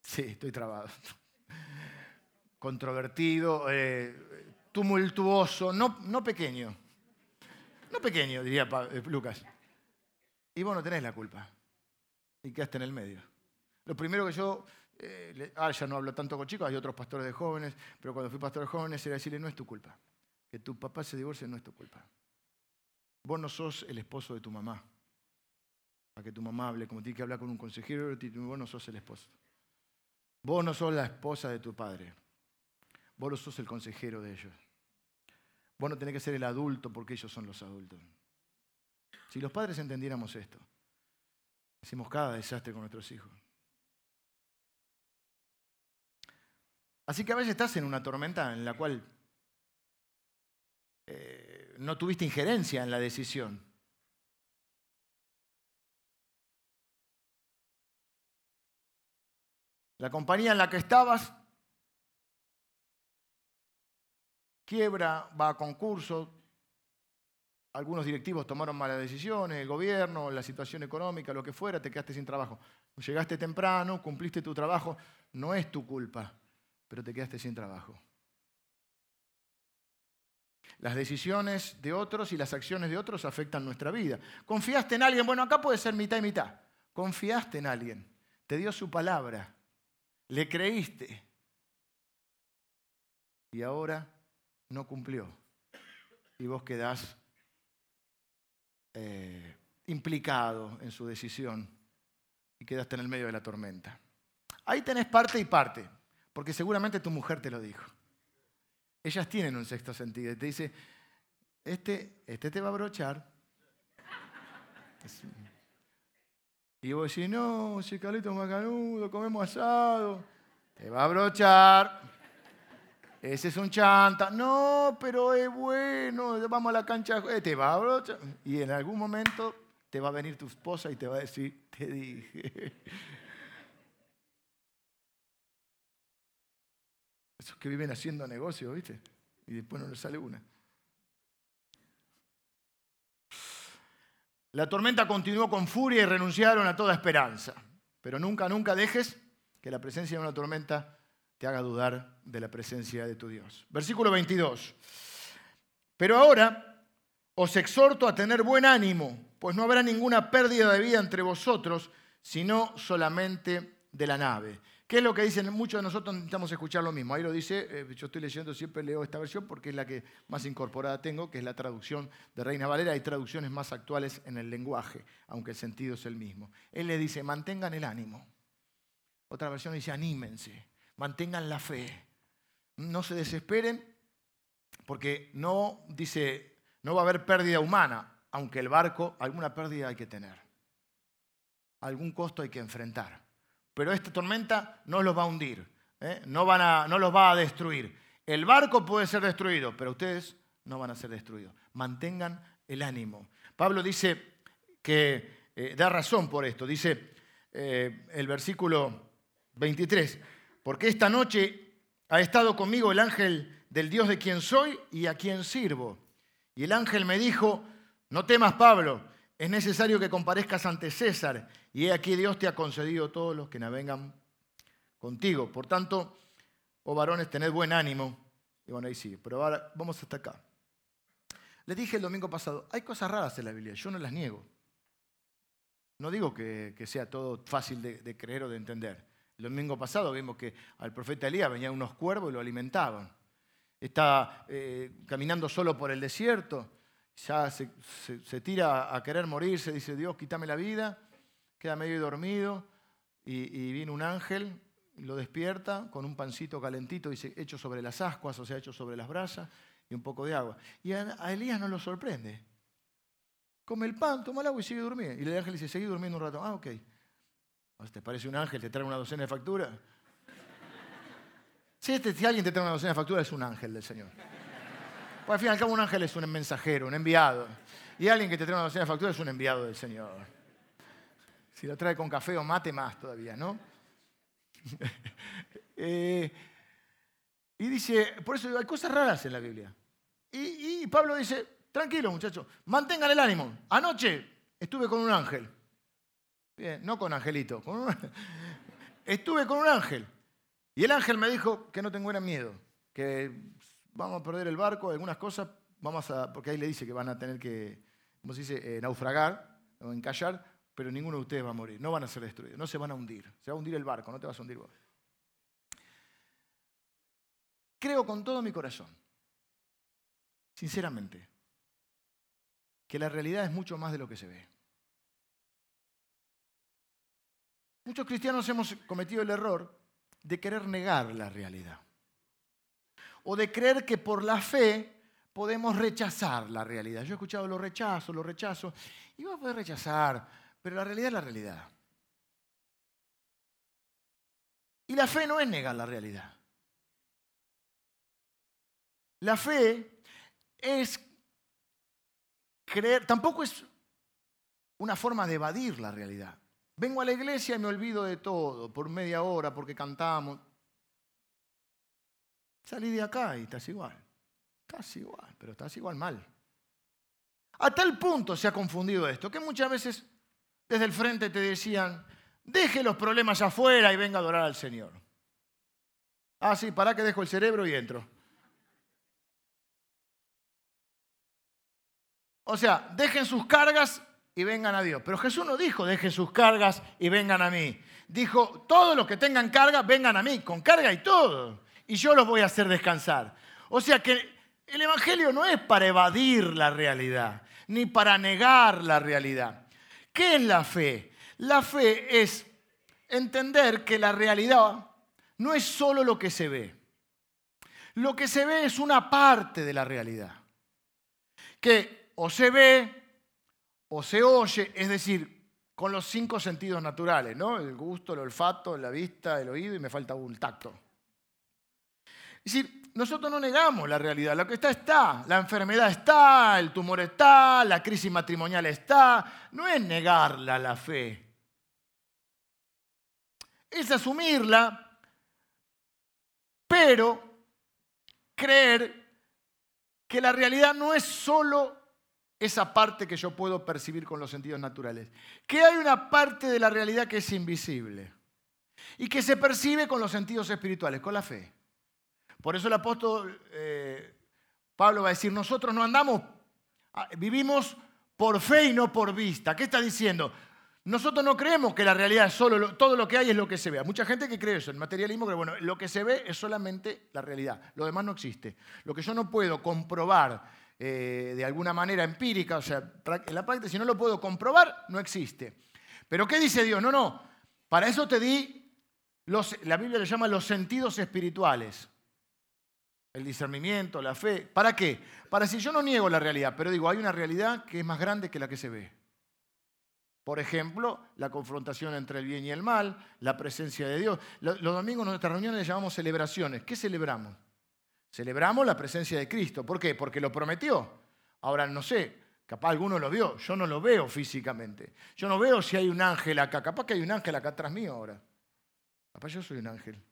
Sí, estoy trabado. Controvertido, eh, tumultuoso, no, no, pequeño. No pequeño, diría eh, Lucas. Y vos no tenés la culpa. Y quedaste en el medio. Lo primero que yo, ah, ya no hablo tanto con chicos, hay otros pastores de jóvenes, pero cuando fui pastor de jóvenes era decirle, no es tu culpa. Que tu papá se divorcie no es tu culpa. Vos no sos el esposo de tu mamá. Para que tu mamá hable como tiene que hablar con un consejero, vos no sos el esposo. Vos no sos la esposa de tu padre. Vos no sos el consejero de ellos. Vos no tenés que ser el adulto porque ellos son los adultos. Si los padres entendiéramos esto, hacemos cada desastre con nuestros hijos. Así que a veces estás en una tormenta en la cual eh, no tuviste injerencia en la decisión. La compañía en la que estabas quiebra, va a concurso, algunos directivos tomaron malas decisiones, el gobierno, la situación económica, lo que fuera, te quedaste sin trabajo. Llegaste temprano, cumpliste tu trabajo, no es tu culpa, pero te quedaste sin trabajo. Las decisiones de otros y las acciones de otros afectan nuestra vida. Confiaste en alguien, bueno, acá puede ser mitad y mitad. Confiaste en alguien, te dio su palabra, le creíste y ahora no cumplió. Y vos quedás eh, implicado en su decisión y quedaste en el medio de la tormenta. Ahí tenés parte y parte, porque seguramente tu mujer te lo dijo. Ellas tienen un sexto sentido y te dice, este, este te va a brochar. Y vos decís, no, si Carlito macanudo, comemos asado, te va a brochar. Ese es un chanta. No, pero es bueno, vamos a la cancha, eh, te va a brochar. Y en algún momento te va a venir tu esposa y te va a decir, te dije. Esos que viven haciendo negocio, ¿viste? Y después no les sale una. La tormenta continuó con furia y renunciaron a toda esperanza. Pero nunca, nunca dejes que la presencia de una tormenta te haga dudar de la presencia de tu Dios. Versículo 22. Pero ahora os exhorto a tener buen ánimo, pues no habrá ninguna pérdida de vida entre vosotros, sino solamente de la nave. ¿Qué es lo que dicen? Muchos de nosotros necesitamos escuchar lo mismo. Ahí lo dice, eh, yo estoy leyendo, siempre leo esta versión porque es la que más incorporada tengo, que es la traducción de Reina Valera. Hay traducciones más actuales en el lenguaje, aunque el sentido es el mismo. Él le dice, mantengan el ánimo. Otra versión dice, anímense, mantengan la fe. No se desesperen porque no, dice, no va a haber pérdida humana, aunque el barco, alguna pérdida hay que tener. Algún costo hay que enfrentar pero esta tormenta no los va a hundir, ¿eh? no, van a, no los va a destruir. El barco puede ser destruido, pero ustedes no van a ser destruidos. Mantengan el ánimo. Pablo dice que eh, da razón por esto. Dice eh, el versículo 23, porque esta noche ha estado conmigo el ángel del Dios de quien soy y a quien sirvo. Y el ángel me dijo, no temas Pablo, es necesario que comparezcas ante César, y he aquí Dios te ha concedido todos los que navegan contigo. Por tanto, oh varones, tened buen ánimo. Y bueno, ahí sigue, pero ahora vamos hasta acá. Les dije el domingo pasado, hay cosas raras en la Biblia, yo no las niego. No digo que, sea todo fácil de, creer o de entender. El domingo pasado vimos que al profeta Elías venían unos cuervos y lo alimentaban. Está eh, caminando solo por el desierto, ya se, tira a querer morirse, dice Dios, quítame la vida, queda medio dormido y, viene un ángel lo despierta con un pancito calentito, hecho sobre las ascuas, o sea, hecho sobre las brasas, y un poco de agua. Y a, Elías no lo sorprende. Come el pan, toma el agua y sigue durmiendo. Y el ángel dice, seguí durmiendo un rato. Ah, ok. ¿Te parece un ángel? ¿Te trae una docena de facturas? Si, este, si alguien te trae una docena de facturas, es un ángel del Señor. Pues al fin y al cabo un ángel es un mensajero, un enviado. Y alguien que te trae una docena de facturas es un enviado del Señor. Si lo trae con café o mate, más todavía, ¿no? Eh, y dice, por eso hay cosas raras en la Biblia. Y, Pablo dice, tranquilo muchachos, mantengan el ánimo. Anoche estuve con un ángel. Bien, no con Angelito. estuve con un ángel. Y el ángel me dijo que no tengo miedo, que vamos a perder el barco, algunas cosas, vamos a, porque ahí le dice que van a tener que, como se dice, eh, naufragar o encallar, pero ninguno de ustedes va a morir, no van a ser destruidos, no se van a hundir, se va a hundir el barco, no te vas a hundir vos. Creo con todo mi corazón, sinceramente, que la realidad es mucho más de lo que se ve. Muchos cristianos hemos cometido el error de querer negar la realidad. O de creer que por la fe podemos rechazar la realidad. Yo he escuchado lo rechazo, lo rechazo. Y a poder rechazar, pero la realidad es la realidad. Y la fe no es negar la realidad. La fe es creer, tampoco es una forma de evadir la realidad. Vengo a la iglesia y me olvido de todo por media hora porque cantamos. Salí de acá y estás igual. Estás igual, pero estás igual mal. A tal punto se ha confundido esto que muchas veces desde el frente te decían, deje los problemas afuera y venga a adorar al Señor. Ah, sí, para que dejo el cerebro y entro. O sea, dejen sus cargas y vengan a Dios. Pero Jesús no dijo, dejen sus cargas y vengan a mí. Dijo, todos los que tengan carga, vengan a mí, con carga y todo. Y yo los voy a hacer descansar. O sea que el Evangelio no es para evadir la realidad, ni para negar la realidad. ¿Qué es la fe? La fe es entender que la realidad no es solo lo que se ve. Lo que se ve es una parte de la realidad. Que o se ve o se oye, es decir, con los cinco sentidos naturales, ¿no? El gusto, el olfato, la vista, el oído y me falta un tacto. Es decir, nosotros no negamos la realidad, lo que está está, la enfermedad está, el tumor está, la crisis matrimonial está, no es negarla la fe. Es asumirla, pero creer que la realidad no es solo esa parte que yo puedo percibir con los sentidos naturales. Que hay una parte de la realidad que es invisible y que se percibe con los sentidos espirituales, con la fe. Por eso el apóstol eh, Pablo va a decir, nosotros no andamos, ah, vivimos por fe y no por vista. ¿Qué está diciendo? Nosotros no creemos que la realidad es solo todo lo que hay es lo que se ve. Hay mucha gente que cree eso, el materialismo cree, bueno, lo que se ve es solamente la realidad, lo demás no existe. Lo que yo no puedo comprobar eh, de alguna manera empírica, o sea, en la práctica, si no lo puedo comprobar, no existe. Pero ¿qué dice Dios? No, no, para eso te di, los, la Biblia le llama los sentidos espirituales. El discernimiento, la fe. ¿Para qué? Para si yo no niego la realidad, pero digo, hay una realidad que es más grande que la que se ve. Por ejemplo, la confrontación entre el bien y el mal, la presencia de Dios. Los domingos en nuestras reuniones le llamamos celebraciones. ¿Qué celebramos? Celebramos la presencia de Cristo. ¿Por qué? Porque lo prometió. Ahora no sé, capaz alguno lo vio, yo no lo veo físicamente. Yo no veo si hay un ángel acá, capaz que hay un ángel acá atrás mío ahora. Capaz yo soy un ángel.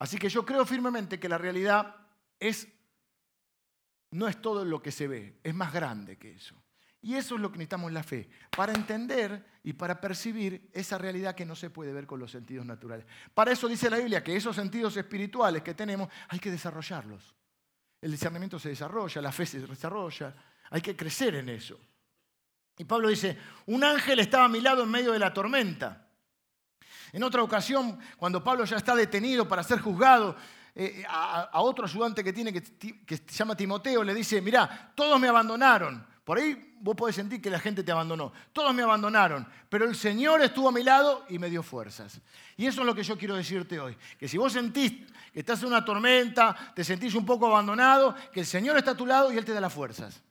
Así que yo creo firmemente que la realidad es no es todo lo que se ve, es más grande que eso. Y eso es lo que necesitamos la fe, para entender y para percibir esa realidad que no se puede ver con los sentidos naturales. Para eso dice la Biblia que esos sentidos espirituales que tenemos hay que desarrollarlos. El discernimiento se desarrolla, la fe se desarrolla, hay que crecer en eso. Y Pablo dice, un ángel estaba a mi lado en medio de la tormenta. En otra ocasión, cuando Pablo ya está detenido para ser juzgado, eh, a, otro ayudante que tiene, que, que se llama Timoteo, le dice, mirá, todos me abandonaron, por ahí vos podés sentir que la gente te abandonó. Todos me abandonaron, pero el Señor estuvo a mi lado y me dio fuerzas. Y eso es lo que yo quiero decirte hoy. Que si vos sentís que estás en una tormenta, te sentís un poco abandonado, que el Señor está a tu lado y Él te da las fuerzas.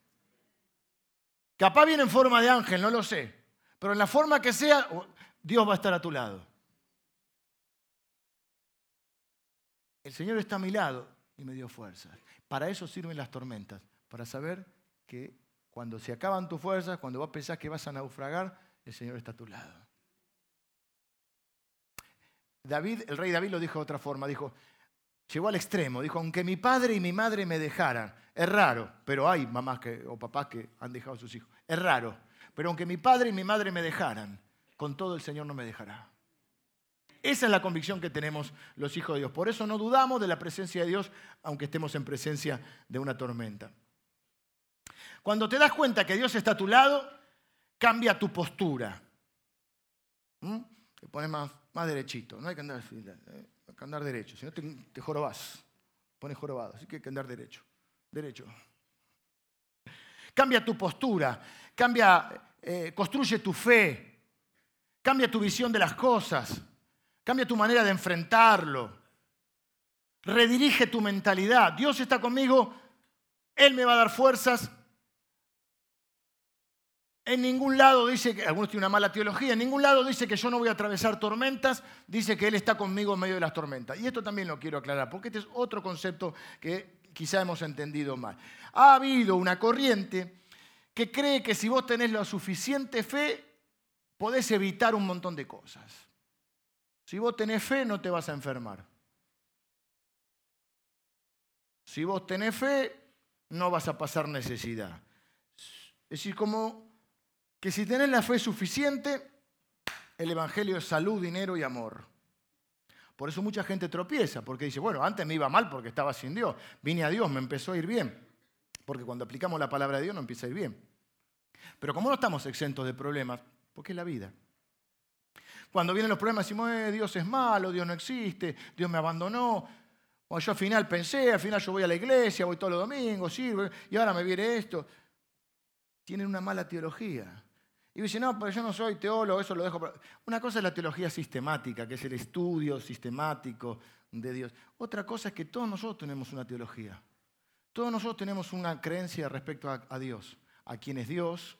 Capaz viene en forma de ángel, no lo sé. Pero en la forma que sea, Dios va a estar a tu lado. El Señor está a mi lado y me dio fuerzas. Para eso sirven las tormentas, para saber que cuando se acaban tus fuerzas, cuando vos pensás que vas a naufragar, el Señor está a tu lado. David, el rey David lo dijo de otra forma, dijo, llegó al extremo, dijo, aunque mi padre y mi madre me dejaran, es raro, pero hay mamás que, o papás que han dejado a sus hijos, es raro, pero aunque mi padre y mi madre me dejaran, con todo el Señor no me dejará. Esa es la convicción que tenemos los hijos de Dios. Por eso no dudamos de la presencia de Dios, aunque estemos en presencia de una tormenta. Cuando te das cuenta que Dios está a tu lado, cambia tu postura. ¿Mm? Te pones más, más derechito. No hay que andar, ¿eh? hay que andar derecho, si no te, te jorobás. Pones jorobado, así que hay que andar derecho. Derecho. Cambia tu postura, cambia, eh, construye tu fe, cambia tu visión de las cosas, cambia tu manera de enfrentarlo, redirige tu mentalidad. Dios está conmigo, Él me va a dar fuerzas, en ningún lado dice que, algunos tienen una mala teología, en ningún lado dice que yo no voy a atravesar tormentas, dice que Él está conmigo en medio de las tormentas. Y esto también lo quiero aclarar, porque este es otro concepto que quizá hemos entendido mal. Ha habido una corriente que cree que si vos tenés la suficiente fe, podés evitar un montón de cosas. Si vos tenés fe, no te vas a enfermar. Si vos tenés fe, no vas a pasar necesidad. Es decir, como que si tenés la fe suficiente, el Evangelio es salud, dinero y amor. Por eso mucha gente tropieza, porque dice, bueno, antes me iba mal porque estaba sin Dios, vine a Dios, me empezó a ir bien, porque cuando aplicamos la palabra de Dios no empieza a ir bien. Pero como no estamos exentos de problemas, porque es la vida. Cuando vienen los problemas decimos, eh, Dios es malo, Dios no existe, Dios me abandonó. O yo al final pensé, al final yo voy a la iglesia, voy todos los domingos, sirvo, y ahora me viene esto. Tienen una mala teología. Y dice, no, pero yo no soy teólogo, eso lo dejo. Una cosa es la teología sistemática, que es el estudio sistemático de Dios. Otra cosa es que todos nosotros tenemos una teología. Todos nosotros tenemos una creencia respecto a, Dios, a quién es Dios.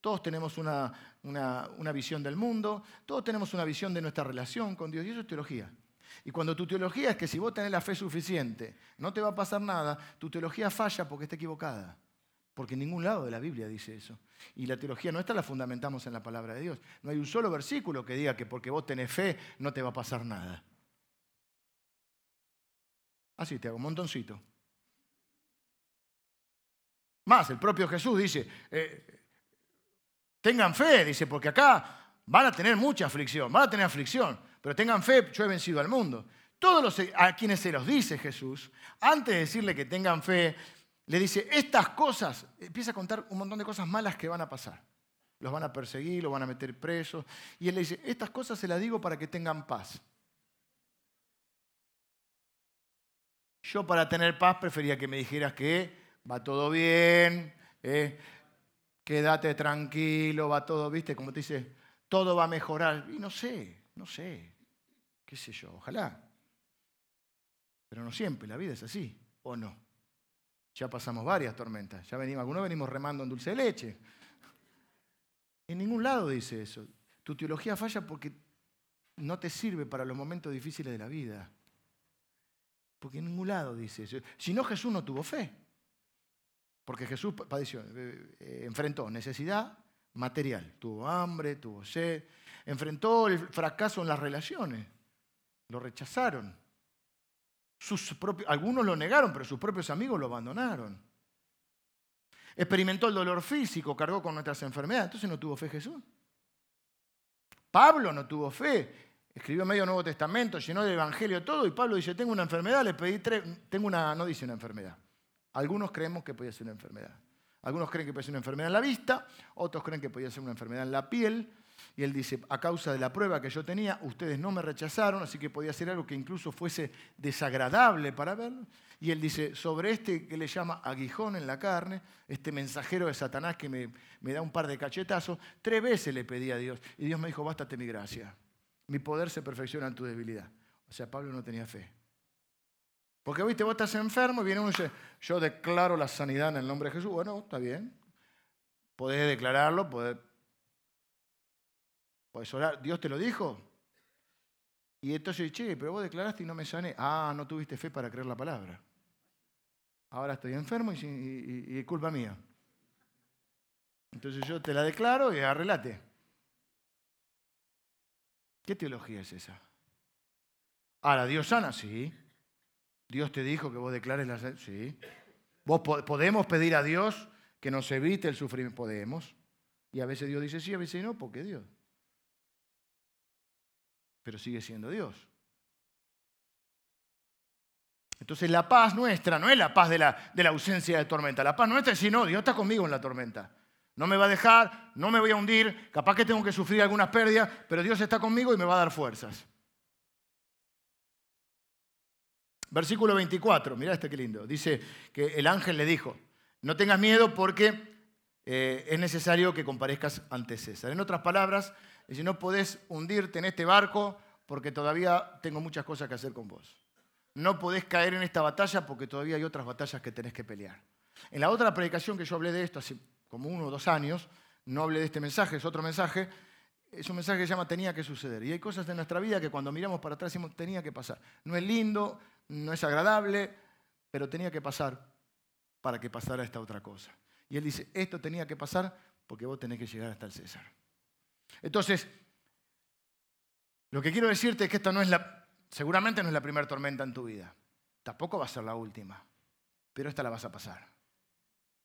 Todos tenemos una, una visión del mundo, todos tenemos una visión de nuestra relación con Dios, y eso es teología. Y cuando tu teología es que si vos tenés la fe suficiente, no te va a pasar nada, tu teología falla porque está equivocada. Porque en ningún lado de la Biblia dice eso. Y la teología nuestra la fundamentamos en la palabra de Dios. No hay un solo versículo que diga que porque vos tenés fe no te va a pasar nada. Así te hago un montoncito. Más, el propio Jesús dice, eh, tengan fe, dice, porque acá van a tener mucha aflicción, van a tener aflicción, pero tengan fe, yo he vencido al mundo. Todos los, a quienes se los dice Jesús, antes de decirle que tengan fe, le dice, estas cosas, empieza a contar un montón de cosas malas que van a pasar. Los van a perseguir, los van a meter presos. Y él le dice, estas cosas se las digo para que tengan paz. Yo para tener paz prefería que me dijeras que va todo bien, eh, quédate tranquilo, va todo, viste, como te dice, todo va a mejorar. Y no sé, no sé, qué sé yo, ojalá. Pero no siempre, la vida es así, ¿o no? Ya pasamos varias tormentas. Ya venimos, algunos venimos remando en dulce leche. En ningún lado dice eso. Tu teología falla porque no te sirve para los momentos difíciles de la vida. Porque en ningún lado dice eso. Si no, Jesús no tuvo fe. Porque Jesús padeció, eh, eh, enfrentó necesidad material. Tuvo hambre, tuvo sed. Enfrentó el fracaso en las relaciones. Lo rechazaron algunos lo negaron, pero sus propios amigos lo abandonaron. experimentó el dolor físico, cargó con nuestras enfermedades. Entonces no tuvo fe Jesús. Pablo no tuvo fe. Escribió medio Nuevo Testamento, llenó de Evangelio todo, y Pablo dice, tengo una enfermedad, le pedí tres, tengo una, no dice una enfermedad. Algunos creemos que podía ser una enfermedad. Algunos creen que puede ser una enfermedad en la vista, otros creen que podía ser una enfermedad en la piel. Y él dice, a causa de la prueba que yo tenía, ustedes no me rechazaron, así que podía ser algo que incluso fuese desagradable para verlo. Y él dice, sobre este que le llama aguijón en la carne, este mensajero de Satanás que me, me da un par de cachetazos, tres veces le pedí a Dios. Y Dios me dijo, bástate mi gracia. Mi poder se perfecciona en tu debilidad. O sea, Pablo no tenía fe. Porque, viste, vos estás enfermo y viene uno y dice, yo declaro la sanidad en el nombre de Jesús. Bueno, está bien. Podés declararlo, podés, orar. ¿Dios te lo dijo? Y entonces, che, pero vos declaraste y no me sané. Ah, no tuviste fe para creer la palabra. Ahora estoy enfermo y, es culpa mía. Entonces yo te la declaro y arreglate. ¿Qué teología es esa? Ahora, ¿Dios sana? Sí. Dios te dijo que vos declares la... Sí. ¿Vos podemos pedir a Dios que nos evite el sufrimiento? Podemos. Y a veces Dios dice sí, a veces no, porque Dios. Pero sigue siendo Dios. Entonces la paz nuestra no es la paz de la, de la ausencia de tormenta. La paz nuestra es decir, no, Dios está conmigo en la tormenta. No me va a dejar, no me voy a hundir, capaz que tengo que sufrir algunas pérdidas, pero Dios está conmigo y me va a dar fuerzas. Versículo 24, mira este qué lindo. Dice que el ángel le dijo, no tengas miedo porque eh, es necesario que comparezcas ante César. En otras palabras, si no podés hundirte en este barco porque todavía tengo muchas cosas que hacer con vos. No podés caer en esta batalla porque todavía hay otras batallas que tenés que pelear. En la otra predicación que yo hablé de esto hace como uno o dos años, no hablé de este mensaje, es otro mensaje, es un mensaje que se llama tenía que suceder. Y hay cosas de nuestra vida que cuando miramos para atrás decimos tenía que pasar. No es lindo, no es agradable, pero tenía que pasar para que pasara esta otra cosa. Y él dice, esto tenía que pasar porque vos tenés que llegar hasta el César. Entonces, lo que quiero decirte es que esta no es la, seguramente no es la primera tormenta en tu vida. Tampoco va a ser la última, pero esta la vas a pasar.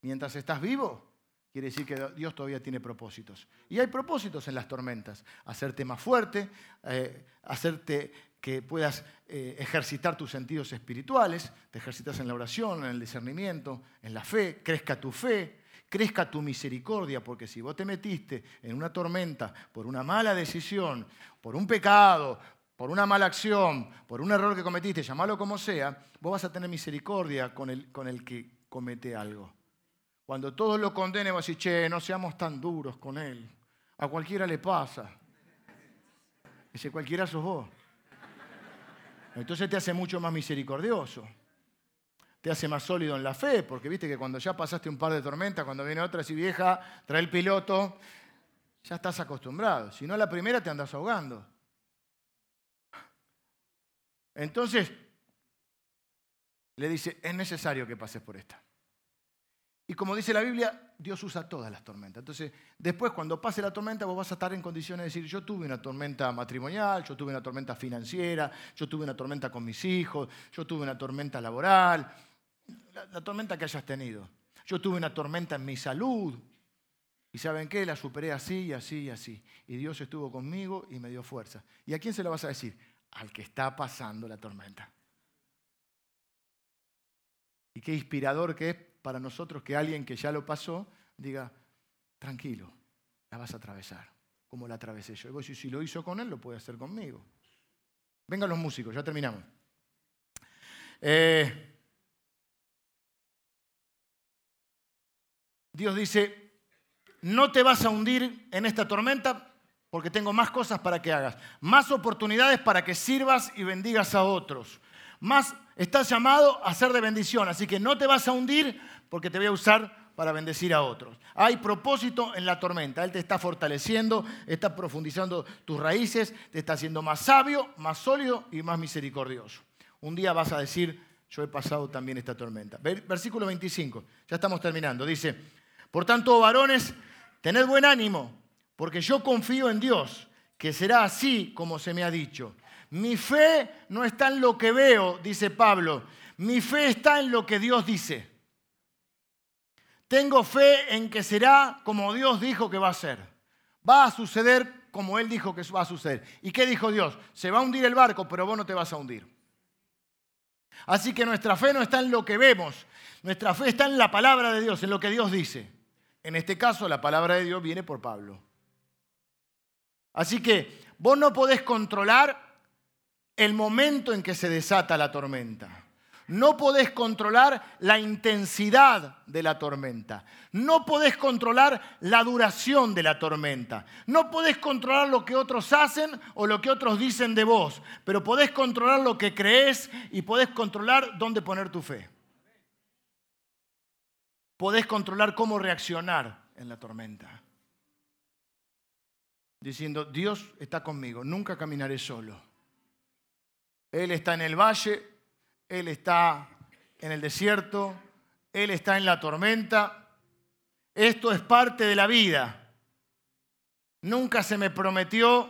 Mientras estás vivo, quiere decir que Dios todavía tiene propósitos. Y hay propósitos en las tormentas. Hacerte más fuerte, eh, hacerte que puedas eh, ejercitar tus sentidos espirituales, te ejercitas en la oración, en el discernimiento, en la fe, crezca tu fe, crezca tu misericordia, porque si vos te metiste en una tormenta por una mala decisión, por un pecado, por una mala acción, por un error que cometiste, llamalo como sea, vos vas a tener misericordia con el, con el que comete algo. Cuando todos lo condenen, vas a decir, che, no seamos tan duros con él. A cualquiera le pasa. Dice, cualquiera sos vos. Entonces te hace mucho más misericordioso. Te hace más sólido en la fe, porque viste que cuando ya pasaste un par de tormentas, cuando viene otra así vieja, trae el piloto, ya estás acostumbrado. Si no, la primera te andas ahogando. Entonces, le dice, es necesario que pases por esta. Y como dice la Biblia, Dios usa todas las tormentas. Entonces, después cuando pase la tormenta, vos vas a estar en condiciones de decir, yo tuve una tormenta matrimonial, yo tuve una tormenta financiera, yo tuve una tormenta con mis hijos, yo tuve una tormenta laboral, la, tormenta que hayas tenido. Yo tuve una tormenta en mi salud. Y saben qué, la superé así y así y así. Y Dios estuvo conmigo y me dio fuerza. ¿Y a quién se lo vas a decir? Al que está pasando la tormenta. Y qué inspirador que es para nosotros que alguien que ya lo pasó diga, tranquilo, la vas a atravesar, como la atravesé yo. Y vos, si lo hizo con él, lo puede hacer conmigo. Vengan los músicos, ya terminamos. Eh, Dios dice, no te vas a hundir en esta tormenta porque tengo más cosas para que hagas, más oportunidades para que sirvas y bendigas a otros, más estás llamado a ser de bendición, así que no te vas a hundir porque te voy a usar para bendecir a otros. Hay propósito en la tormenta, Él te está fortaleciendo, está profundizando tus raíces, te está haciendo más sabio, más sólido y más misericordioso. Un día vas a decir, yo he pasado también esta tormenta. Versículo 25, ya estamos terminando, dice, por tanto, varones, tened buen ánimo, porque yo confío en Dios, que será así como se me ha dicho. Mi fe no está en lo que veo, dice Pablo. Mi fe está en lo que Dios dice. Tengo fe en que será como Dios dijo que va a ser. Va a suceder como Él dijo que va a suceder. ¿Y qué dijo Dios? Se va a hundir el barco, pero vos no te vas a hundir. Así que nuestra fe no está en lo que vemos, nuestra fe está en la palabra de Dios, en lo que Dios dice. En este caso, la palabra de Dios viene por Pablo. Así que vos no podés controlar el momento en que se desata la tormenta. No podés controlar la intensidad de la tormenta. No podés controlar la duración de la tormenta. No podés controlar lo que otros hacen o lo que otros dicen de vos. Pero podés controlar lo que crees y podés controlar dónde poner tu fe. Podés controlar cómo reaccionar en la tormenta. Diciendo, Dios está conmigo, nunca caminaré solo. Él está en el valle, Él está en el desierto, Él está en la tormenta. Esto es parte de la vida. Nunca se me prometió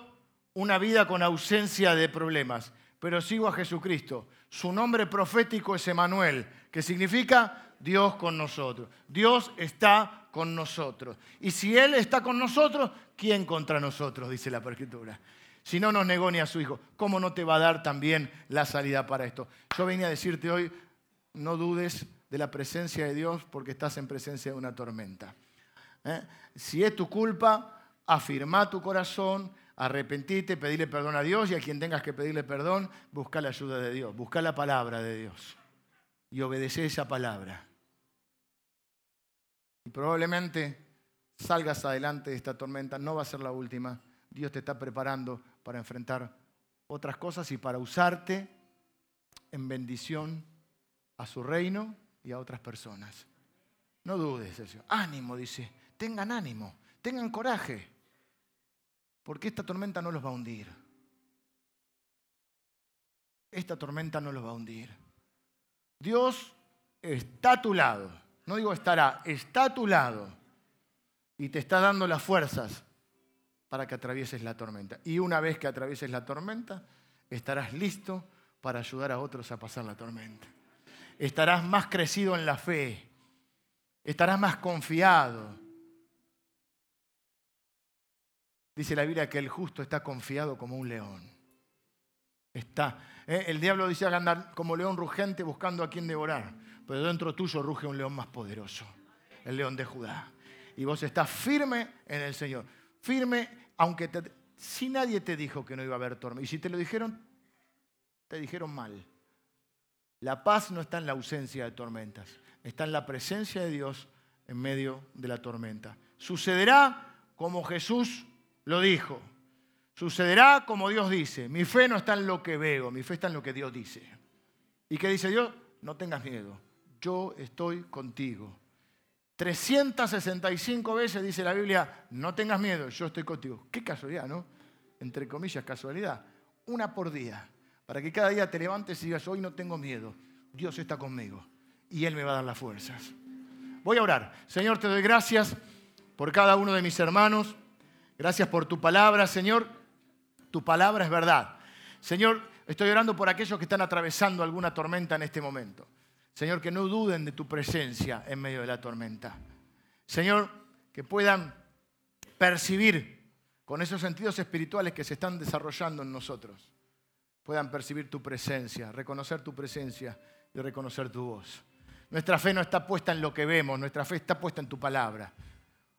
una vida con ausencia de problemas, pero sigo a Jesucristo. Su nombre profético es Emanuel, que significa Dios con nosotros. Dios está con nosotros. Y si Él está con nosotros, ¿quién contra nosotros? Dice la Escritura. Si no nos negó ni a su hijo, ¿cómo no te va a dar también la salida para esto? Yo venía a decirte hoy, no dudes de la presencia de Dios porque estás en presencia de una tormenta. ¿Eh? Si es tu culpa, afirma tu corazón, arrepentite, pedirle perdón a Dios y a quien tengas que pedirle perdón, busca la ayuda de Dios, busca la palabra de Dios y obedece esa palabra. Y probablemente salgas adelante de esta tormenta, no va a ser la última. Dios te está preparando para enfrentar otras cosas y para usarte en bendición a su reino y a otras personas. No dudes, eso. ánimo, dice, tengan ánimo, tengan coraje, porque esta tormenta no los va a hundir. Esta tormenta no los va a hundir. Dios está a tu lado no digo estará, está a tu lado y te está dando las fuerzas para que atravieses la tormenta. Y una vez que atravieses la tormenta, estarás listo para ayudar a otros a pasar la tormenta. Estarás más crecido en la fe, estarás más confiado. Dice la Biblia que el justo está confiado como un león. Está. ¿eh? El diablo dice andar como león rugente buscando a quien devorar pero dentro tuyo ruge un león más poderoso, el león de Judá. Y vos estás firme en el Señor. Firme, aunque si nadie te dijo que no iba a haber tormenta. Y si te lo dijeron, te dijeron mal. La paz no está en la ausencia de tormentas, está en la presencia de Dios en medio de la tormenta. Sucederá como Jesús lo dijo. Sucederá como Dios dice. Mi fe no está en lo que veo, mi fe está en lo que Dios dice. ¿Y qué dice Dios? No tengas miedo yo estoy contigo. 365 veces dice la Biblia, no tengas miedo, yo estoy contigo. Qué casualidad, ¿no? Entre comillas, casualidad. Una por día, para que cada día te levantes y digas, hoy no tengo miedo, Dios está conmigo y Él me va a dar las fuerzas. Voy a orar. Señor, te doy gracias por cada uno de mis hermanos. Gracias por tu palabra, Señor. Tu palabra es verdad. Señor, estoy orando por aquellos que están atravesando alguna tormenta en este momento. Señor, que no duden de tu presencia en medio de la tormenta. Señor, que puedan percibir con esos sentidos espirituales que se están desarrollando en nosotros, puedan percibir tu presencia, reconocer tu presencia y reconocer tu voz. Nuestra fe no está puesta en lo que vemos, nuestra fe está puesta en tu palabra,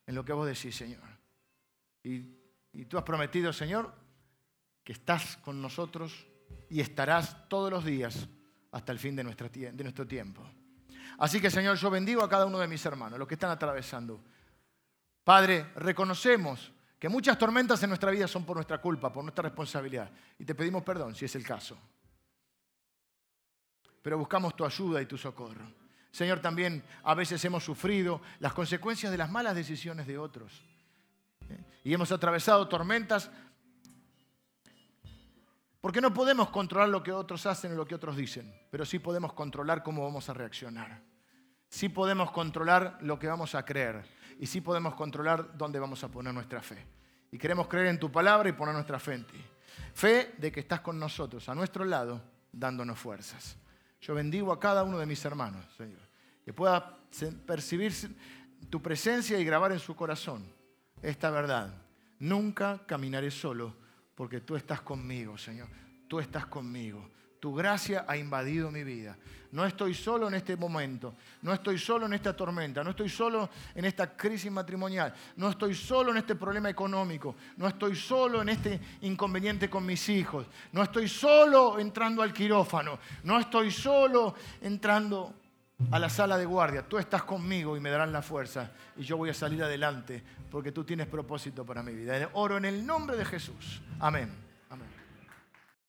en lo que vos decís, Señor. Y, y tú has prometido, Señor, que estás con nosotros y estarás todos los días hasta el fin de, nuestro tiempo. Así que Señor, yo bendigo a cada uno de mis hermanos, los que están atravesando. Padre, reconocemos que muchas tormentas en nuestra vida son por nuestra culpa, por nuestra responsabilidad. Y te pedimos perdón si es el caso. Pero buscamos tu ayuda y tu socorro. Señor, también a veces hemos sufrido las consecuencias de las malas decisiones de otros. ¿eh? Y hemos atravesado tormentas porque no podemos controlar lo que otros hacen o lo que otros dicen, pero sí podemos controlar cómo vamos a reaccionar. Sí podemos controlar lo que vamos a creer y sí podemos controlar dónde vamos a poner nuestra fe. Y queremos creer en tu palabra y poner nuestra fe en ti. Fe de que estás con nosotros, a nuestro lado, dándonos fuerzas. Yo bendigo a cada uno de mis hermanos, Señor, que pueda percibir tu presencia y grabar en su corazón esta verdad. Nunca caminaré solo porque tú estás conmigo, Señor. Tú estás conmigo. Tu gracia ha invadido mi vida. No estoy solo en este momento, no estoy solo en esta tormenta, no estoy solo en esta crisis matrimonial, no estoy solo en este problema económico, no estoy solo en este inconveniente con mis hijos, no estoy solo entrando al quirófano, no estoy solo entrando a la sala de guardia. Tú estás conmigo y me darán la fuerza y yo voy a salir adelante porque tú tienes propósito para mi vida. Oro en el nombre de Jesús. Amén.